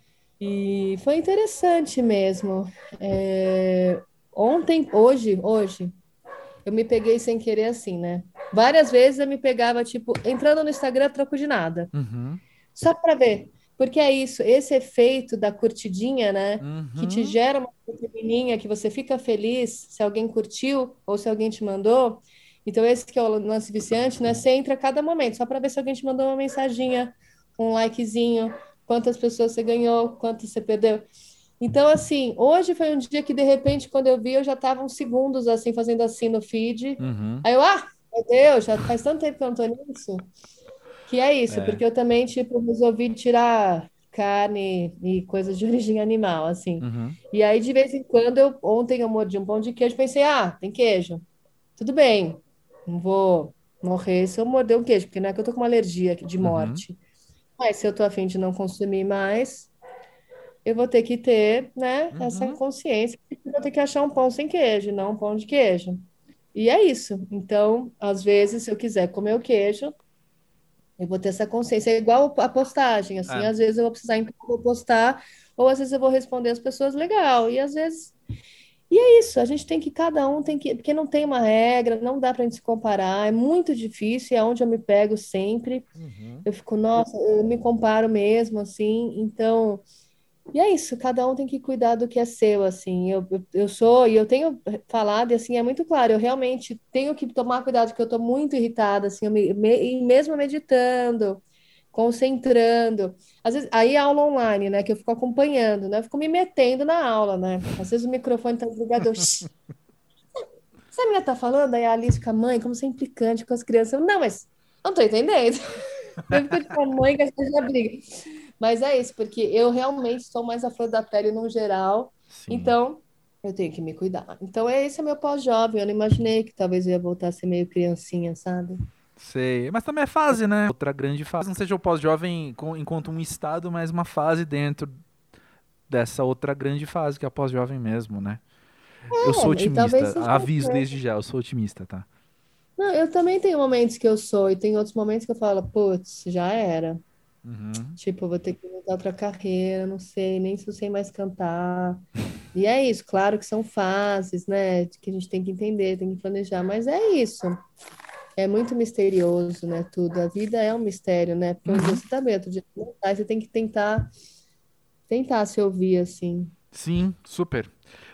E foi interessante mesmo. É, ontem, hoje, hoje, eu me peguei sem querer assim, né? Várias vezes eu me pegava, tipo, entrando no Instagram, troco de nada. Uhum. Só para ver. Porque é isso, esse efeito da curtidinha, né? Que te Uhum. gera uma pequenininha, que você fica feliz se alguém curtiu ou se alguém te mandou. Então, esse que é o lance viciante, né? Você entra a cada momento, só para ver se alguém te mandou uma mensaginha, um likezinho, quantas pessoas você ganhou, quantas você perdeu. Então, assim, hoje foi um dia que, de repente, quando eu vi, eu já estava uns segundos, assim, fazendo assim no feed. Uhum. Aí eu, ah, meu Deus, já faz tanto tempo que eu não tô nisso. Que é isso, É. porque eu também, tipo, resolvi tirar carne e coisas de origem animal, assim. Uhum. E aí, de vez em quando, eu, ontem eu mordi um pão de queijo, pensei, ah, tem queijo. Tudo bem, não vou morrer se eu morder um queijo, porque não é que eu tô com uma alergia de Uhum. Mas se eu tô a fim de não consumir mais, eu vou ter que ter, né, essa Uhum. consciência de que eu vou ter que achar um pão sem queijo, não um pão de queijo. E é isso. Então, às vezes, se eu quiser comer o queijo, eu vou ter essa consciência. É igual a postagem, assim, É. às vezes eu vou precisar, postar, ou às vezes eu vou responder as pessoas legal, e às vezes. E é isso, a gente tem que, cada um tem que, porque não tem uma regra, não dá pra gente se comparar, é muito difícil, é onde eu me pego sempre. Uhum. Eu fico, nossa, eu me comparo mesmo, assim, então E é isso, cada um tem que cuidar do que é seu, assim. Eu, eu, eu sou, e eu tenho falado, e assim, é muito claro, eu realmente tenho que tomar cuidado, porque eu estou muito irritada, assim, me, me, mesmo meditando, concentrando. Às vezes, aí a aula online, né, que eu fico acompanhando, né, eu fico me metendo na aula, né. Às vezes o microfone está desligado, eu... Você a menina tá falando? Aí a Alice fica, mãe, como você é implicante com as crianças. Eu, não, mas não tô entendendo. Eu fico tipo, mãe que a gente já briga. Mas é isso, porque eu realmente estou mais à flor da pele no geral. Sim. Então, eu tenho que me cuidar. Então, esse é meu pós-jovem. Eu não imaginei que talvez eu ia voltar a ser meio criancinha, sabe? Sei. Mas também é fase, né? Outra grande fase. Não seja o pós-jovem enquanto um estado, mas uma fase dentro dessa outra grande fase, que é a pós-jovem mesmo, né? É, eu sou otimista. Aviso desde já, eu sou otimista, tá? Não, eu também tenho momentos que eu sou, e tem outros momentos que eu falo, putz, já era. Uhum. Tipo, eu vou ter que mudar outra carreira, não sei, nem se eu sei mais cantar. E é isso, claro que são fases, né? Que a gente tem que entender, tem que planejar, mas é isso. É muito misterioso, né? Tudo. A vida é um mistério, né? Porque um uhum. você tá outro dia não tá, você tem que tentar, tentar se ouvir, assim. Sim, super.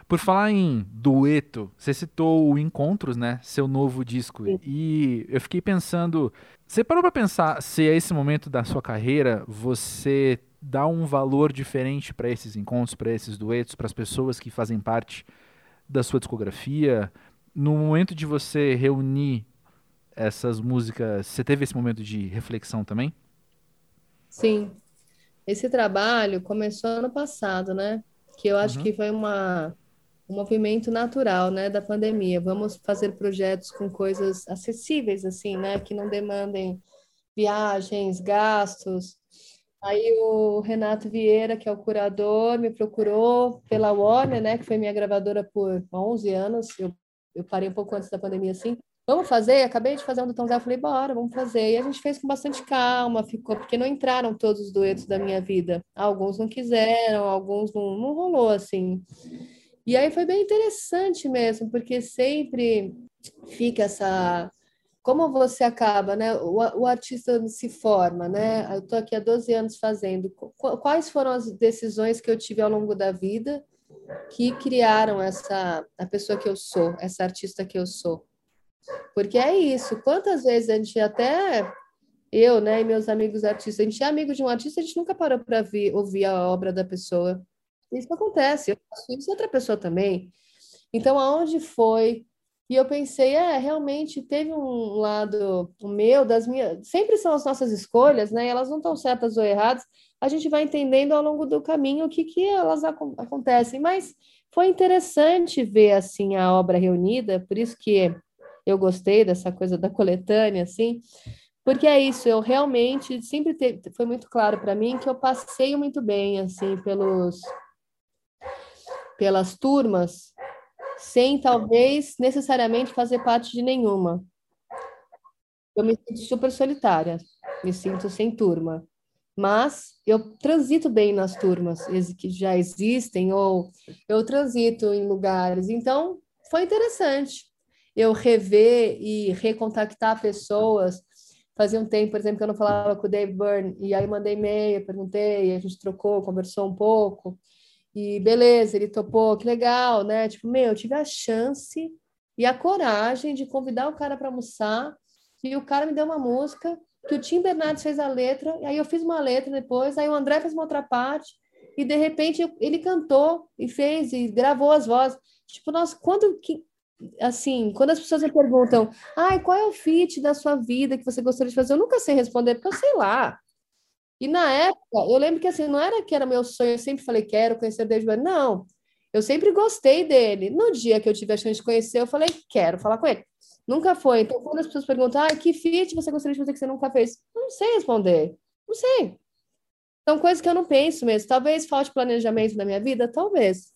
Por falar em dueto, você citou o Encontros, né? Seu novo disco. Sim. E eu fiquei pensando. Você parou para pensar se a esse momento da sua carreira você dá um valor diferente para esses encontros, para esses duetos, para as pessoas que fazem parte da sua discografia? No momento de você reunir essas músicas, você teve esse momento de reflexão também? Sim. Esse trabalho começou ano passado, né? Que eu acho uhum. que foi uma um movimento natural, né, da pandemia. Vamos fazer projetos com coisas acessíveis, assim, né, que não demandem viagens, gastos. Aí o Renato Vieira, que é o curador, me procurou pela Warner, né, que foi minha gravadora por 11 anos. Eu, eu parei um pouco antes da pandemia, assim. Vamos fazer? Acabei de fazer um do Tom Zé, falei, bora, vamos fazer. E a gente fez com bastante calma, ficou, porque não entraram todos os duetos da minha vida. Alguns não quiseram, alguns não, não rolou, assim. E aí foi bem interessante mesmo, porque sempre fica essa. Como você acaba, né? O, o artista se forma, né? Eu estou aqui há 12 anos fazendo. Quais foram as decisões que eu tive ao longo da vida que criaram essa a pessoa que eu sou, essa artista que eu sou? Porque é isso. Quantas vezes a gente até eu, né, e meus amigos artistas, a gente é amigo de um artista, a gente nunca parou para ouvir a obra da pessoa. Isso acontece, eu faço isso outra pessoa também. Então, aonde foi? E eu pensei, é, realmente teve um lado meu, das minhas. Sempre são as nossas escolhas, né? Elas não estão certas ou erradas. A gente vai entendendo ao longo do caminho o que, que elas ac acontecem. Mas foi interessante ver assim a obra reunida, por isso que eu gostei dessa coisa da coletânea, assim, porque é isso, eu realmente sempre foi muito claro para mim que eu passei muito bem assim pelos pelas turmas, sem talvez necessariamente fazer parte de nenhuma. Eu me sinto super solitária, me sinto sem turma. Mas eu transito bem nas turmas que já existem, ou eu transito em lugares. Então, foi interessante eu rever e recontactar pessoas. Fazia um tempo, por exemplo, que eu não falava com o Dave Byrne, e aí mandei e-mail, perguntei, a gente trocou, conversou um pouco. E beleza, ele topou, que legal, né? Tipo, meu, eu tive a chance e a coragem de convidar o cara para almoçar, e o cara me deu uma música, que o Tim Bernardes fez a letra, e aí eu fiz uma letra depois, aí o André fez uma outra parte, e de repente ele cantou e fez e gravou as vozes. Tipo, nossa, quando que assim, quando as pessoas me perguntam, ai, qual é o fit da sua vida que você gostaria de fazer? Eu nunca sei responder, porque eu sei lá. E na época, eu lembro que assim, não era que era meu sonho, eu sempre falei, quero conhecer David. Não, eu sempre gostei dele. No dia que eu tive a chance de conhecer, eu falei, quero falar com ele. Nunca foi. Então, quando as pessoas perguntam, ah, que feat você gostaria de fazer que você nunca fez? Eu não sei responder. Não sei. São coisas que eu não penso mesmo. Talvez falte planejamento na minha vida, talvez.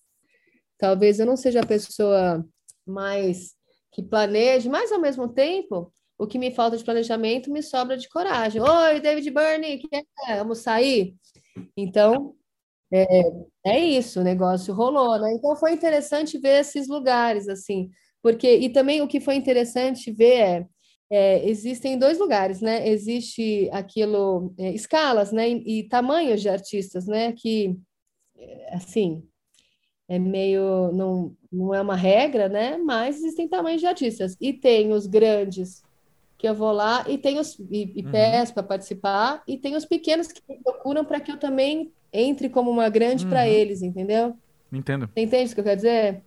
Talvez eu não seja a pessoa mais que planeje, mas ao mesmo tempo, o que me falta de planejamento me sobra de coragem. Oi, David Burney, quer vamos sair? Então, é, é isso, o negócio rolou, né? Então foi interessante ver esses lugares, assim, porque, e também o que foi interessante ver é, é existem dois lugares, né? Existe aquilo, é, escalas, né? E, e tamanhos de artistas, né? Que assim, é meio, não, não é uma regra, né? Mas existem tamanhos de artistas. E tem os grandes, que eu vou lá, e tem os, e, e uhum. peço para participar, e tem os pequenos que me procuram para que eu também entre como uma grande uhum. para eles, entendeu? Entendo. Entende o que eu quero dizer?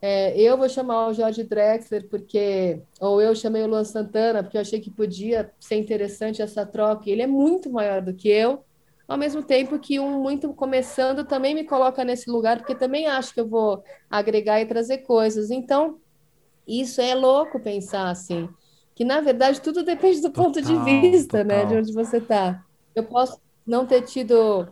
É, eu vou chamar o Jorge Drexler porque, ou eu chamei o Luan Santana porque eu achei que podia ser interessante essa troca. Ele é muito maior do que eu, ao mesmo tempo que um muito começando também me coloca nesse lugar porque também acho que eu vou agregar e trazer coisas. Então, isso é louco pensar assim, que na verdade tudo depende do total, ponto de vista, total. né, de onde você está. Eu posso não ter tido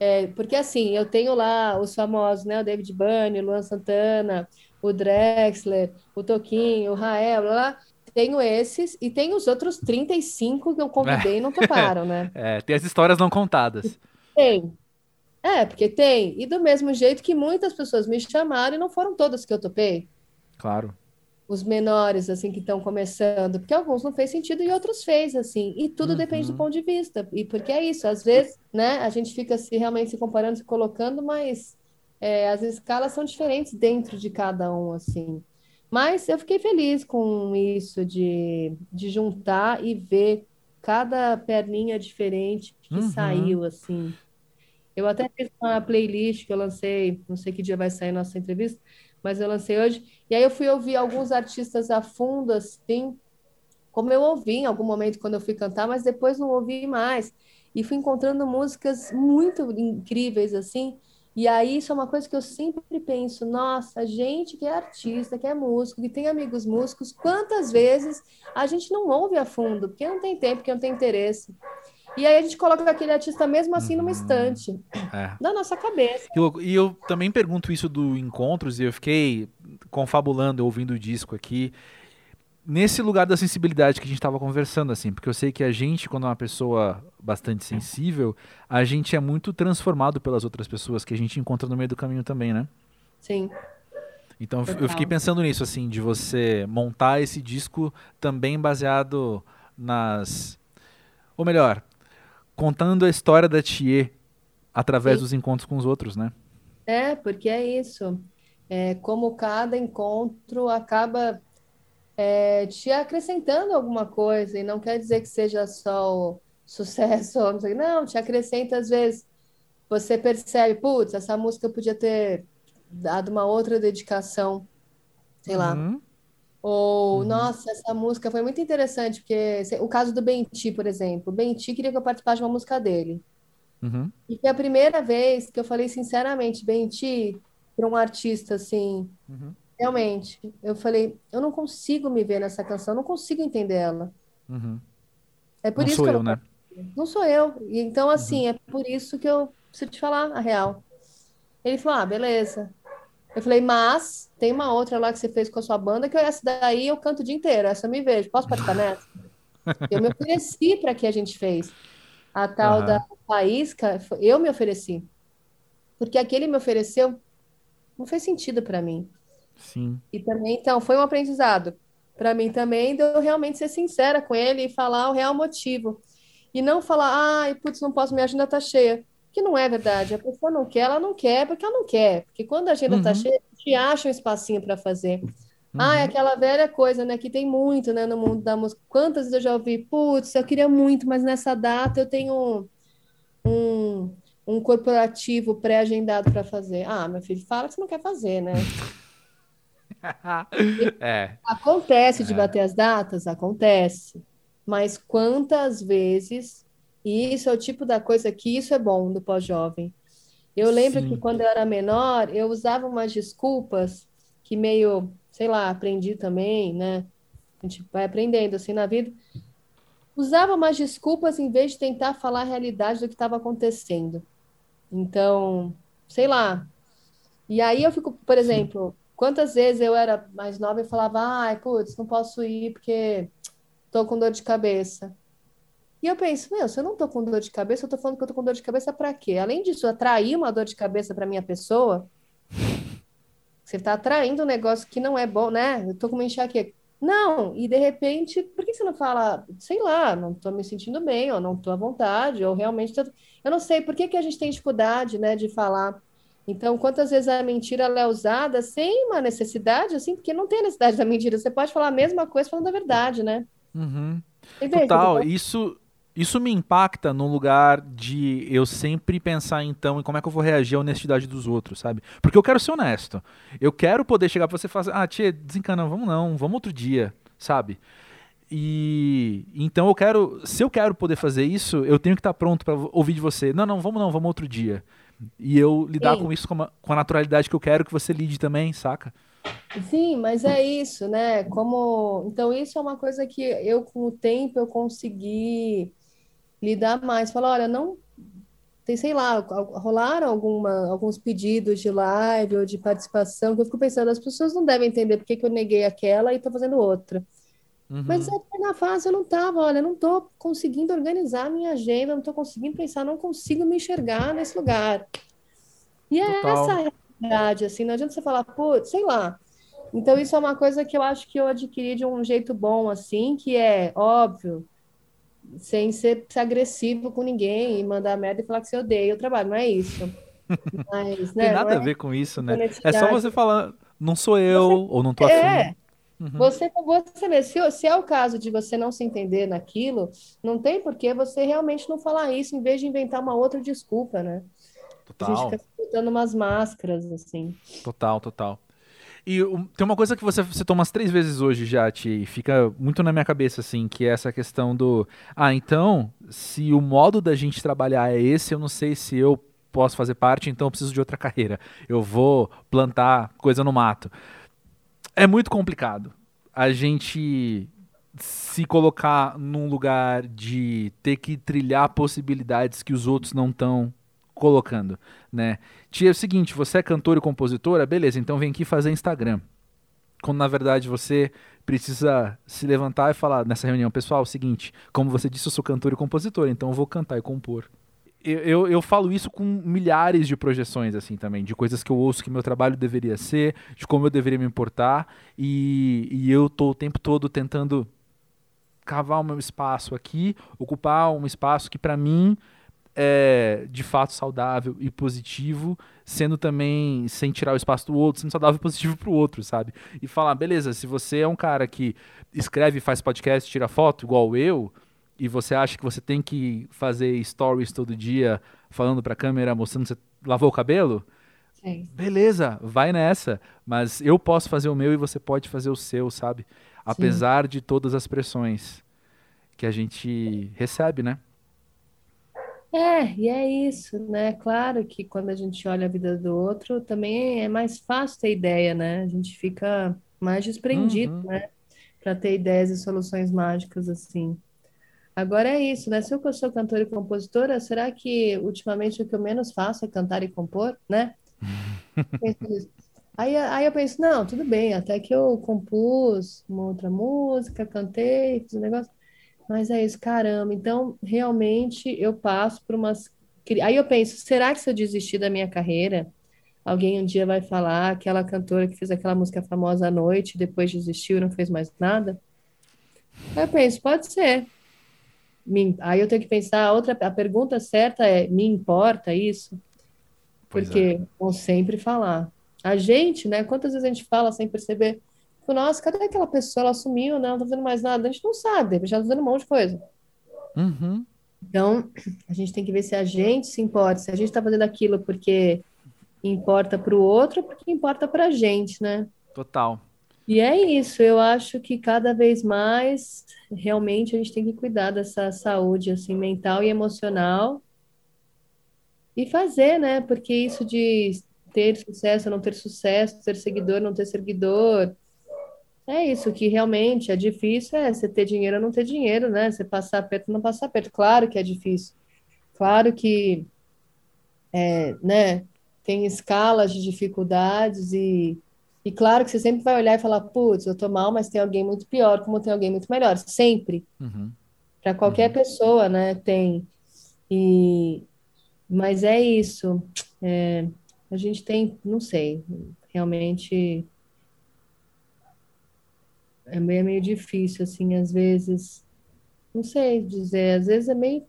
é, porque assim, eu tenho lá os famosos, né? O David Byrne, o Luan Santana, o Drexler, o Toquinho, o Rael, lá, lá. Tenho esses e tem os outros 35 que eu convidei e não toparam, né? É, tem as histórias não contadas. Tem. É, porque tem. E do mesmo jeito que muitas pessoas me chamaram e não foram todas que eu topei. Claro. Os menores, assim, que estão começando. Porque alguns não fez sentido e outros fez, assim. E tudo uhum. depende do ponto de vista. E porque é isso. Às vezes, né, a gente fica se realmente se comparando, se colocando, mas é, as escalas são diferentes dentro de cada um, assim. Mas eu fiquei feliz com isso de, de juntar e ver cada perninha diferente que uhum. saiu, assim. Eu até fiz uma playlist que eu lancei, não sei que dia vai sair nossa entrevista, mas eu lancei hoje. E aí eu fui ouvir alguns artistas a fundo, assim, como eu ouvi em algum momento quando eu fui cantar, mas depois não ouvi mais. E fui encontrando músicas muito incríveis, assim, e aí, isso é uma coisa que eu sempre penso: nossa, gente que é artista, que é músico, que tem amigos músicos, quantas vezes a gente não ouve a fundo, porque não tem tempo, porque não tem interesse. E aí a gente coloca aquele artista mesmo assim numa uhum. estante é. da nossa cabeça. E eu, e eu também pergunto isso do Encontros, e eu fiquei confabulando, ouvindo o disco aqui nesse lugar da sensibilidade que a gente estava conversando, assim, porque eu sei que a gente, quando é uma pessoa bastante sensível, a gente é muito transformado pelas outras pessoas que a gente encontra no meio do caminho também, né? Sim. Então Total. eu fiquei pensando nisso, assim, de você montar esse disco também baseado nas. Ou melhor, contando a história da Thier através Sim. dos encontros com os outros, né? É, porque é isso. É, como cada encontro acaba é, te acrescentando alguma coisa, e não quer dizer que seja só o sucesso, não, te acrescenta às vezes. Você percebe, putz, essa música podia ter dado uma outra dedicação, sei lá. Uhum. Ou, uhum. nossa, essa música foi muito interessante, porque o caso do Benti, por exemplo. O Benti queria que eu participasse de uma música dele. Uhum. E foi a primeira vez que eu falei sinceramente, Benti, para um artista assim, uhum. Realmente. Eu falei, eu não consigo me ver nessa canção, não consigo entender ela. Uhum. É por não isso sou que eu, eu não... né? Não sou eu. Então, assim, uhum. é por isso que eu preciso te falar a real. Ele falou, ah, beleza. Eu falei, mas tem uma outra lá que você fez com a sua banda, que essa daí eu canto o dia inteiro, essa eu me vejo. Posso participar nessa? eu me ofereci para que a gente fez. A tal uhum. da Faísca, eu me ofereci. Porque aquele me ofereceu não fez sentido para mim. Sim. E também, então, foi um aprendizado. Para mim também, de eu realmente ser sincera com ele e falar o real motivo. E não falar, ai, putz, não posso, minha agenda tá cheia. Que não é verdade. A pessoa não quer, ela não quer, porque ela não quer. Porque quando a agenda tá uhum. tá cheia, a gente acha um espacinho para fazer. Uhum. Ah, é aquela velha coisa, né? Que tem muito, né, no mundo da música. Quantas vezes eu já ouvi, putz, eu queria muito, mas nessa data eu tenho um, um corporativo pré-agendado para fazer. Ah, meu filho, fala que você não quer fazer, né? é. Acontece de é. bater as datas? Acontece. Mas quantas vezes, e isso é o tipo da coisa que isso é bom do pós-jovem. Eu lembro Sim. que quando eu era menor, eu usava umas desculpas que meio, sei lá, aprendi também, né? A gente vai aprendendo assim na vida. Usava umas desculpas em vez de tentar falar a realidade do que estava acontecendo. Então, sei lá. E aí eu fico, por exemplo, Quantas vezes eu era mais nova e falava, ai, putz, não posso ir porque tô com dor de cabeça. E eu penso, meu, se eu não tô com dor de cabeça, eu tô falando que eu tô com dor de cabeça para quê? Além disso, atrair uma dor de cabeça para minha pessoa, você tá atraindo um negócio que não é bom, né? Eu tô com uma enxaqueca. Não, e de repente, por que você não fala, sei lá, não tô me sentindo bem, ou não tô à vontade, ou realmente tô... Eu não sei, por que que a gente tem dificuldade, né, de falar Então, quantas vezes a mentira é usada sem uma necessidade, assim, porque não tem necessidade da mentira. Você pode falar a mesma coisa falando a verdade, né? Uhum. Total, isso, isso me impacta no lugar de eu sempre pensar, então, em como é que eu vou reagir à honestidade dos outros, sabe? Porque eu quero ser honesto. Eu quero poder chegar pra você e falar, ah, tia, desencana, vamos não, vamos outro dia, sabe? E então eu quero, se eu quero poder fazer isso, eu tenho que estar pronto para ouvir de você. Não, não, vamos não, vamos outro dia. E eu lidar Sim. com isso com a, com a naturalidade que eu quero que você lide também, saca? Sim, mas é isso, né? Como então isso é uma coisa que eu com o tempo eu consegui lidar mais. Falar, olha, não tem, sei lá, rolaram alguma, alguns pedidos de live ou de participação que eu fico pensando, as pessoas não devem entender por que, que eu neguei aquela e estou fazendo outra. Uhum. Mas na fase eu não estava, olha, não estou conseguindo organizar a minha agenda, não estou conseguindo pensar, não consigo me enxergar nesse lugar. E é Total. essa a realidade, assim, não adianta você falar, putz, sei lá. Então, isso é uma coisa que eu acho que eu adquiri de um jeito bom, assim, que é óbvio, sem ser, ser agressivo com ninguém e mandar merda e falar que você odeia o trabalho, não é isso. Mas, né, Tem nada é a ver com isso, né? É só você falar, não sou eu, você... ou não tô afim. É, Uhum. Você, você vê, se, se, é o caso de você não se entender naquilo, não tem por que você realmente não falar isso, em vez de inventar uma outra desculpa, né? Total. A gente fica botando umas máscaras, assim. Total, total. E um, tem uma coisa que você citou umas três vezes hoje já, Ti, fica muito na minha cabeça, assim, que é essa questão do. Ah, então, se o modo da gente trabalhar é esse, eu não sei se eu posso fazer parte, então eu preciso de outra carreira. Eu vou plantar coisa no mato é muito complicado a gente se colocar num lugar de ter que trilhar possibilidades que os outros não estão colocando, né? Tia, é o seguinte, você é cantor e compositora, beleza, então vem aqui fazer Instagram. Quando na verdade você precisa se levantar e falar nessa reunião, pessoal, é o seguinte, como você disse, eu sou cantor e compositor, então eu vou cantar e compor eu, eu, eu, falo isso com milhares de projeções, assim, também, de coisas que eu ouço que meu trabalho deveria ser, de como eu deveria me importar, e, e eu tô o tempo todo tentando cavar o meu espaço aqui, ocupar um espaço que para mim é de fato saudável e positivo, sendo também sem tirar o espaço do outro, sendo saudável e positivo pro outro, sabe? E falar, beleza, se você é um cara que escreve, faz podcast, tira foto, igual eu, e você acha que você tem que fazer stories todo dia falando para a câmera mostrando que você lavou o cabelo? Sim. Beleza, vai nessa. Mas eu posso fazer o meu e você pode fazer o seu, sabe? Apesar Sim. de todas as pressões que a gente recebe, né? É, e é isso, né? Claro que quando a gente olha a vida do outro, também é mais fácil ter ideia, né? A gente fica mais desprendido, uhum. né? Para ter ideias e soluções mágicas assim. Agora é isso, né? Se eu sou cantora e compositora, será que ultimamente o que eu menos faço é cantar e compor, né? aí, aí eu penso, não, tudo bem, até que eu compus uma outra música, cantei, fiz um negócio, mas é isso, caramba. Então, realmente, eu passo por umas. Aí eu penso, será que se eu desistir da minha carreira, alguém um dia vai falar aquela cantora que fez aquela música famosa à noite, depois desistiu e não fez mais nada? Aí eu penso, pode ser. Me, aí eu tenho que pensar, a outra, a pergunta certa é, me importa isso? Porque é. vão sempre falar. A gente, né, quantas vezes a gente fala sem perceber, tipo, nossa, cadê aquela pessoa? Ela sumiu, né? Não tá fazendo mais nada. A gente não sabe, já tá fazendo um monte de coisa. Uhum. Então, a gente tem que ver se a gente se importa, se a gente está fazendo aquilo porque importa para o outro ou porque importa para a gente, né? Total. E é isso, eu acho que cada vez mais realmente a gente tem que cuidar dessa saúde assim mental e emocional e fazer, né? Porque isso de ter sucesso, não ter sucesso, ter seguidor, não ter seguidor, é isso que realmente é difícil, é você ter dinheiro ou não ter dinheiro, né? Você passar perto, não passar perto. Claro que é difícil. Claro que é, né, tem escalas de dificuldades e e claro que você sempre vai olhar e falar, putz, eu tô mal, mas tem alguém muito pior, como tem alguém muito melhor. Sempre. Uhum. Para qualquer uhum. pessoa, né? Tem. E... Mas é isso. É... A gente tem, não sei, realmente é meio, é meio difícil, assim, às vezes. não sei dizer, às vezes é meio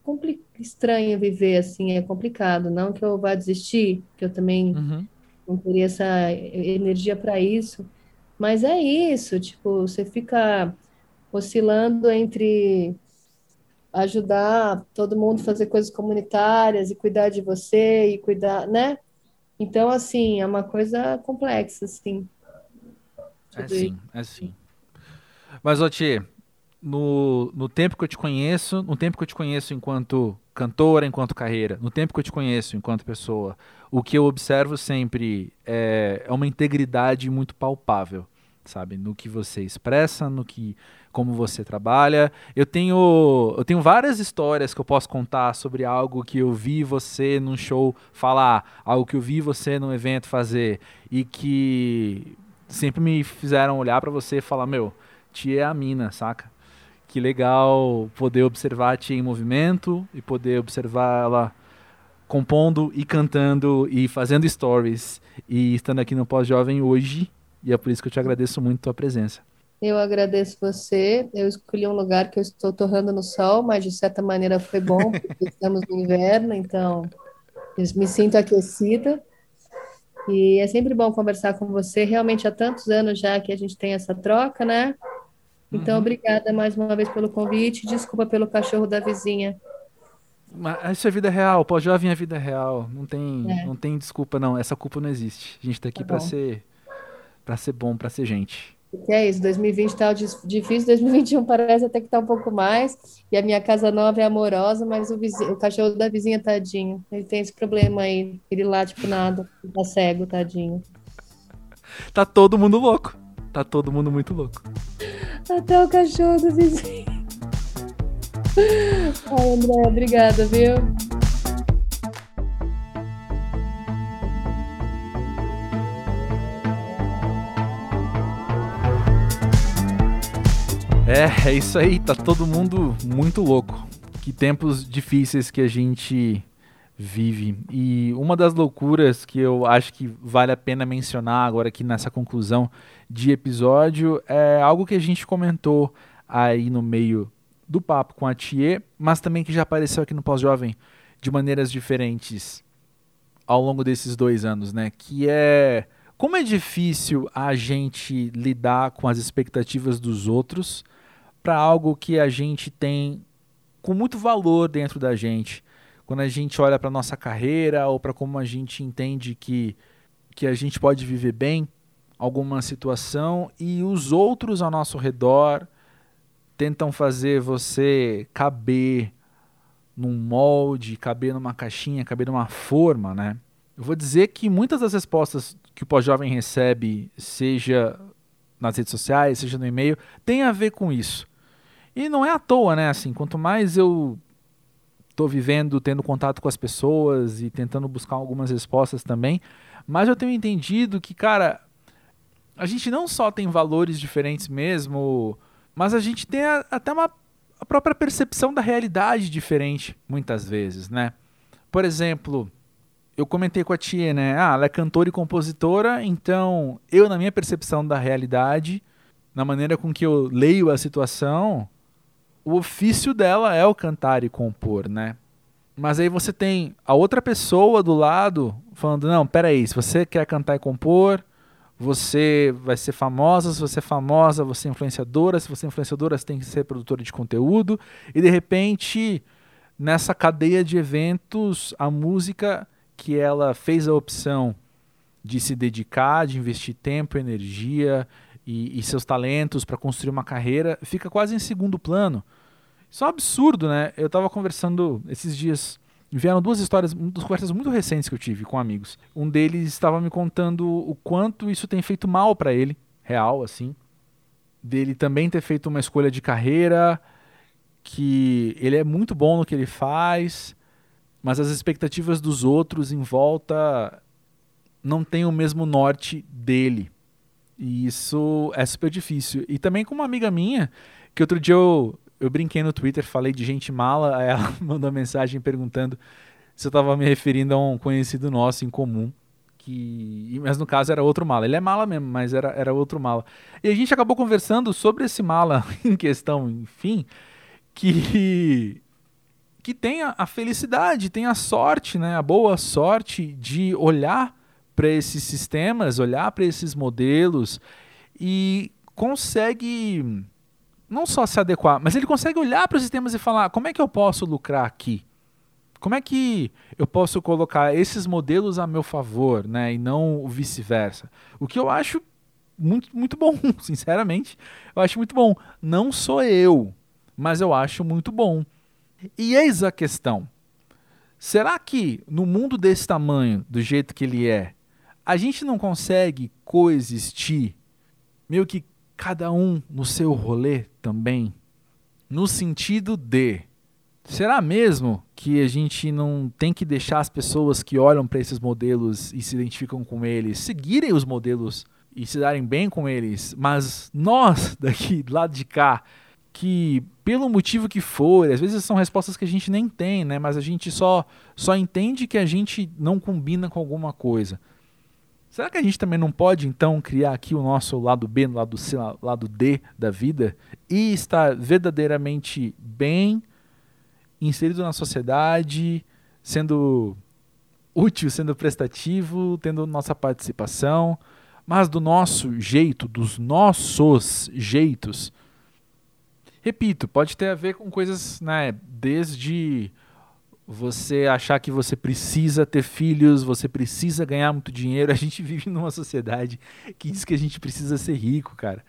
estranho viver assim, é complicado. Não que eu vá desistir, que eu também uhum. Não teria essa energia para isso, mas é isso, tipo, você fica oscilando entre ajudar todo mundo a fazer coisas comunitárias e cuidar de você e cuidar, né? Então, assim, é uma coisa complexa, assim. É sim, é sim. Mas, Oti, no, no tempo que eu te conheço, no tempo que eu te conheço enquanto cantora, enquanto carreira, no tempo que eu te conheço enquanto pessoa, o que eu observo sempre é, é uma integridade muito palpável, sabe? No que você expressa, no que como você trabalha. Eu tenho, eu tenho várias histórias que eu posso contar sobre algo que eu vi você num show falar, algo que eu vi você num evento fazer e que sempre me fizeram olhar para você e falar: Meu, tia é a mina, saca? Que legal poder observar a tia em movimento e poder observar ela compondo e cantando e fazendo stories e estando aqui no Pós-Jovem hoje. E é por isso que eu te agradeço muito a tua presença. Eu agradeço você. Eu escolhi um lugar que eu estou torrando no sol, mas de certa maneira foi bom, porque estamos no inverno, então me sinto aquecida. E é sempre bom conversar com você. Realmente há tantos anos já que a gente tem essa troca, né? Então, uhum. obrigada mais uma vez pelo convite. Desculpa pelo cachorro da vizinha. Mas isso é vida real. Pós-jovem é vida real. Não tem, é. não tem desculpa, não. Essa culpa não existe. A gente está aqui tá para ser, para ser bom, para ser gente. Que é isso, 2020 tá difícil, 2021 parece até que tá um pouco mais. E a minha casa nova é amorosa, mas o, vizinho, o cachorro da vizinha, tadinho, ele tem esse problema aí. Ele lá, tipo, nada, tá cego, tadinho. Tá todo mundo louco. Tá todo mundo muito louco. Até o cachorro do vizinho. Ai, André, obrigada, viu? É, é isso aí, tá todo mundo muito louco. Que tempos difíceis que a gente vive. E uma das loucuras que eu acho que vale a pena mencionar agora aqui nessa conclusão de episódio é algo que a gente comentou aí no meio do papo com a Thier, mas também que já apareceu aqui no Pós-Jovem de maneiras diferentes ao longo desses dois anos, né? Que é como é difícil a gente lidar com as expectativas dos outros para algo que a gente tem com muito valor dentro da gente. Quando a gente olha para nossa carreira ou para como a gente entende que, que a gente pode viver bem alguma situação e os outros ao nosso redor tentam fazer você caber num molde, caber numa caixinha, caber numa forma, né? Eu vou dizer que muitas das respostas que o pós-jovem recebe, seja nas redes sociais, seja no e-mail, tem a ver com isso. E não é à toa, né? Assim, quanto mais eu estou vivendo, tendo contato com as pessoas e tentando buscar algumas respostas também, mais eu tenho entendido que, cara, a gente não só tem valores diferentes mesmo, mas a gente tem a, até uma a própria percepção da realidade diferente, muitas vezes, né? Por exemplo, eu comentei com a tia, né? Ah, ela é cantora e compositora, então eu, na minha percepção da realidade, na maneira com que eu leio a situação, o ofício dela é o cantar e compor, né? Mas aí você tem a outra pessoa do lado falando: não, peraí, se você quer cantar e compor, você vai ser famosa, se você é famosa, você é influenciadora, se você é influenciadora, você tem que ser produtora de conteúdo. E de repente, nessa cadeia de eventos, a música que ela fez a opção de se dedicar, de investir tempo, energia e, e seus talentos para construir uma carreira fica quase em segundo plano. Isso é um absurdo, né? Eu estava conversando esses dias. Vieram duas histórias, duas conversas muito recentes que eu tive com amigos. Um deles estava me contando o quanto isso tem feito mal para ele, real, assim. Dele também ter feito uma escolha de carreira, que ele é muito bom no que ele faz, mas as expectativas dos outros em volta não têm o mesmo norte dele. E isso é super difícil. E também com uma amiga minha, que outro dia eu, eu brinquei no Twitter, falei de gente mala, aí ela mandou uma mensagem perguntando se eu estava me referindo a um conhecido nosso em comum. Que, mas no caso era outro mala. Ele é mala mesmo, mas era, era outro mala. E a gente acabou conversando sobre esse mala em questão, enfim, que que tenha a felicidade, tenha a sorte, né, a boa sorte de olhar para esses sistemas, olhar para esses modelos e consegue não só se adequar, mas ele consegue olhar para os sistemas e falar: como é que eu posso lucrar aqui? Como é que eu posso colocar esses modelos a meu favor, né, e não o vice-versa? O que eu acho muito, muito bom, sinceramente. Eu acho muito bom. Não sou eu, mas eu acho muito bom. E eis a questão: será que no mundo desse tamanho, do jeito que ele é, a gente não consegue coexistir, meio que cada um no seu rolê também? No sentido de, será mesmo que a gente não tem que deixar as pessoas que olham para esses modelos e se identificam com eles seguirem os modelos e se darem bem com eles, mas nós daqui do lado de cá que pelo motivo que for, às vezes são respostas que a gente nem tem, né? Mas a gente só só entende que a gente não combina com alguma coisa. Será que a gente também não pode então criar aqui o nosso lado B, lado C, lado D da vida e estar verdadeiramente bem inserido na sociedade, sendo útil, sendo prestativo, tendo nossa participação, mas do nosso jeito, dos nossos jeitos, Repito, pode ter a ver com coisas, né, desde você achar que você precisa ter filhos, você precisa ganhar muito dinheiro. A gente vive numa sociedade que diz que a gente precisa ser rico, cara.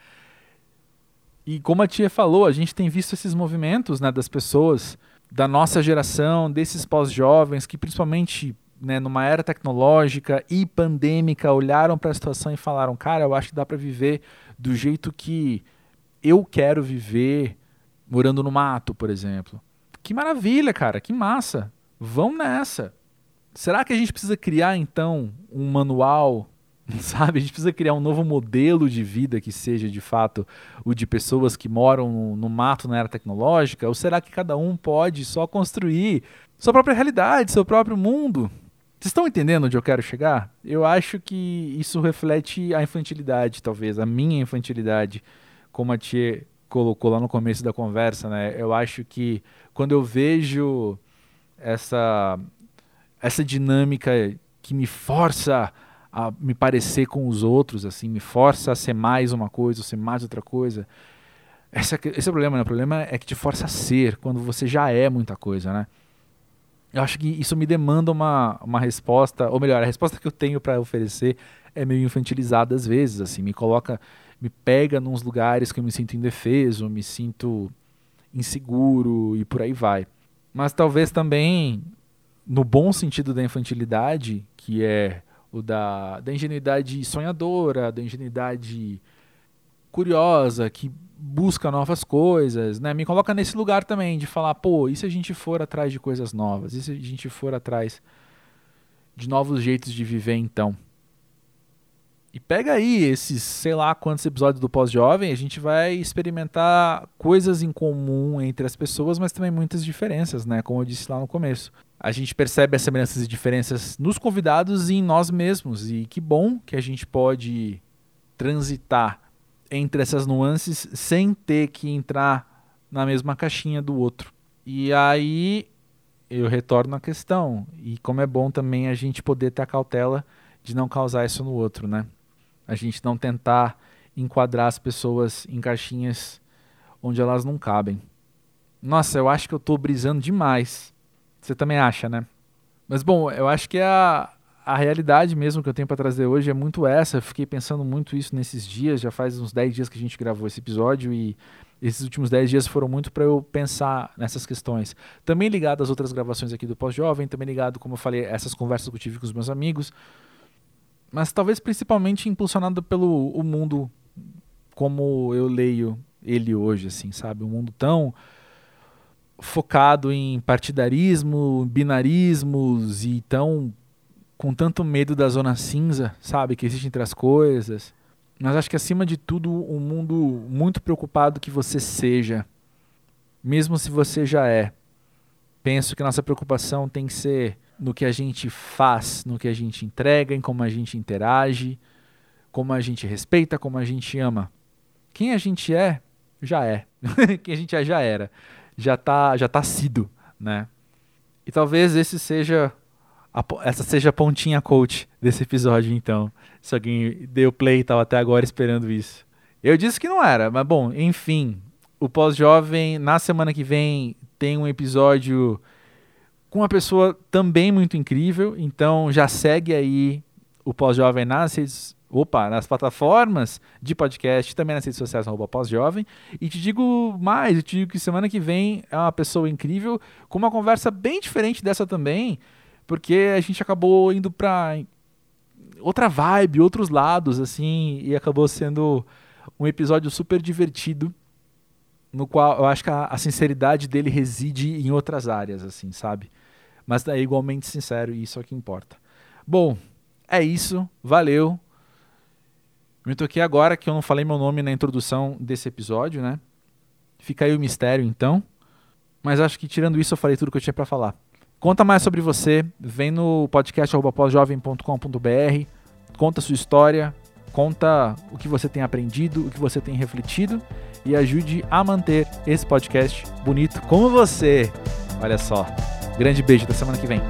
E como a tia falou, a gente tem visto esses movimentos né, das pessoas da nossa geração, desses pós-jovens, que principalmente né, numa era tecnológica e pandêmica olharam para a situação e falaram: cara, eu acho que dá para viver do jeito que eu quero viver, morando no mato, por exemplo. Que maravilha, cara, que massa. Vão nessa. Será que a gente precisa criar então um manual, sabe? A gente precisa criar um novo modelo de vida que seja de fato o de pessoas que moram no, no mato na era tecnológica? Ou será que cada um pode só construir sua própria realidade, seu próprio mundo? Vocês estão entendendo onde eu quero chegar? Eu acho que isso reflete a infantilidade, talvez, a minha infantilidade, como a tia colocou lá no começo da conversa, né? Eu acho que quando eu vejo essa essa dinâmica que me força a me parecer com os outros, assim, me força a ser mais uma coisa, ou ser mais outra coisa. Esse, esse é o problema, né? O problema é que te força a ser quando você já é muita coisa, né? Eu acho que isso me demanda uma, uma resposta, ou melhor, a resposta que eu tenho para oferecer é meio infantilizada às vezes, assim, me coloca me pega nos lugares que eu me sinto indefeso, me sinto inseguro e por aí vai. Mas talvez também no bom sentido da infantilidade, que é o da, da ingenuidade sonhadora, da ingenuidade curiosa, que busca novas coisas, né? Me coloca nesse lugar também de falar, pô, e se a gente for atrás de coisas novas? E se a gente for atrás de novos jeitos de viver então? E pega aí esses, sei lá quantos episódios do Pós-Jovem, a gente vai experimentar coisas em comum entre as pessoas, mas também muitas diferenças, né? Como eu disse lá no começo. A gente percebe as semelhanças e diferenças nos convidados e em nós mesmos. E que bom que a gente pode transitar entre essas nuances sem ter que entrar na mesma caixinha do outro. E aí eu retorno à questão. E como é bom também a gente poder ter a cautela de não causar isso no outro, né? A gente não tentar enquadrar as pessoas em caixinhas onde elas não cabem. Nossa, eu acho que eu estou brisando demais. Você também acha, né? Mas bom, eu acho que a, a realidade mesmo que eu tenho para trazer hoje é muito essa. Eu fiquei pensando muito isso nesses dias. Já faz uns 10 dias que a gente gravou esse episódio e esses últimos 10 dias foram muito para eu pensar nessas questões. Também ligado às outras gravações aqui do Pós-Jovem, também ligado, como eu falei, a essas conversas que eu tive com os meus amigos mas talvez principalmente impulsionado pelo o mundo como eu leio ele hoje, assim, sabe? Um mundo tão focado em partidarismo, binarismos e tão com tanto medo da zona cinza, sabe, que existe entre as coisas. Mas acho que acima de tudo, um mundo muito preocupado que você seja, mesmo se você já é. Penso que nossa preocupação tem que ser no que a gente faz, no que a gente entrega, em como a gente interage, como a gente respeita, como a gente ama. Quem a gente é, já é. Quem a gente é, já era. já tá, já tá sido, né? E talvez esse seja a, essa seja a pontinha coach desse episódio, então. Se alguém deu play e tal até agora esperando isso. Eu disse que não era, mas bom, enfim. O pós-jovem, na semana que vem, tem um episódio com uma pessoa também muito incrível. Então já segue aí o pós-jovem nas redes opa, nas plataformas de podcast, também nas redes sociais, arroba pós-jovem. E te digo mais, eu te digo que semana que vem é uma pessoa incrível, com uma conversa bem diferente dessa também, porque a gente acabou indo para outra vibe, outros lados, assim, e acabou sendo um episódio super divertido, no qual eu acho que a, a sinceridade dele reside em outras áreas, assim, sabe? Mas é igualmente sincero e isso é o que importa. Bom, é isso, valeu. Me toquei agora que eu não falei meu nome na introdução desse episódio, né? Fica aí o mistério, então. Mas acho que tirando isso eu falei tudo que eu tinha para falar. Conta mais sobre você, vem no podcast pós-jovem.com.br, conta sua história, conta o que você tem aprendido, o que você tem refletido e ajude a manter esse podcast bonito como você. Olha só. Grande beijo, da semana que vem.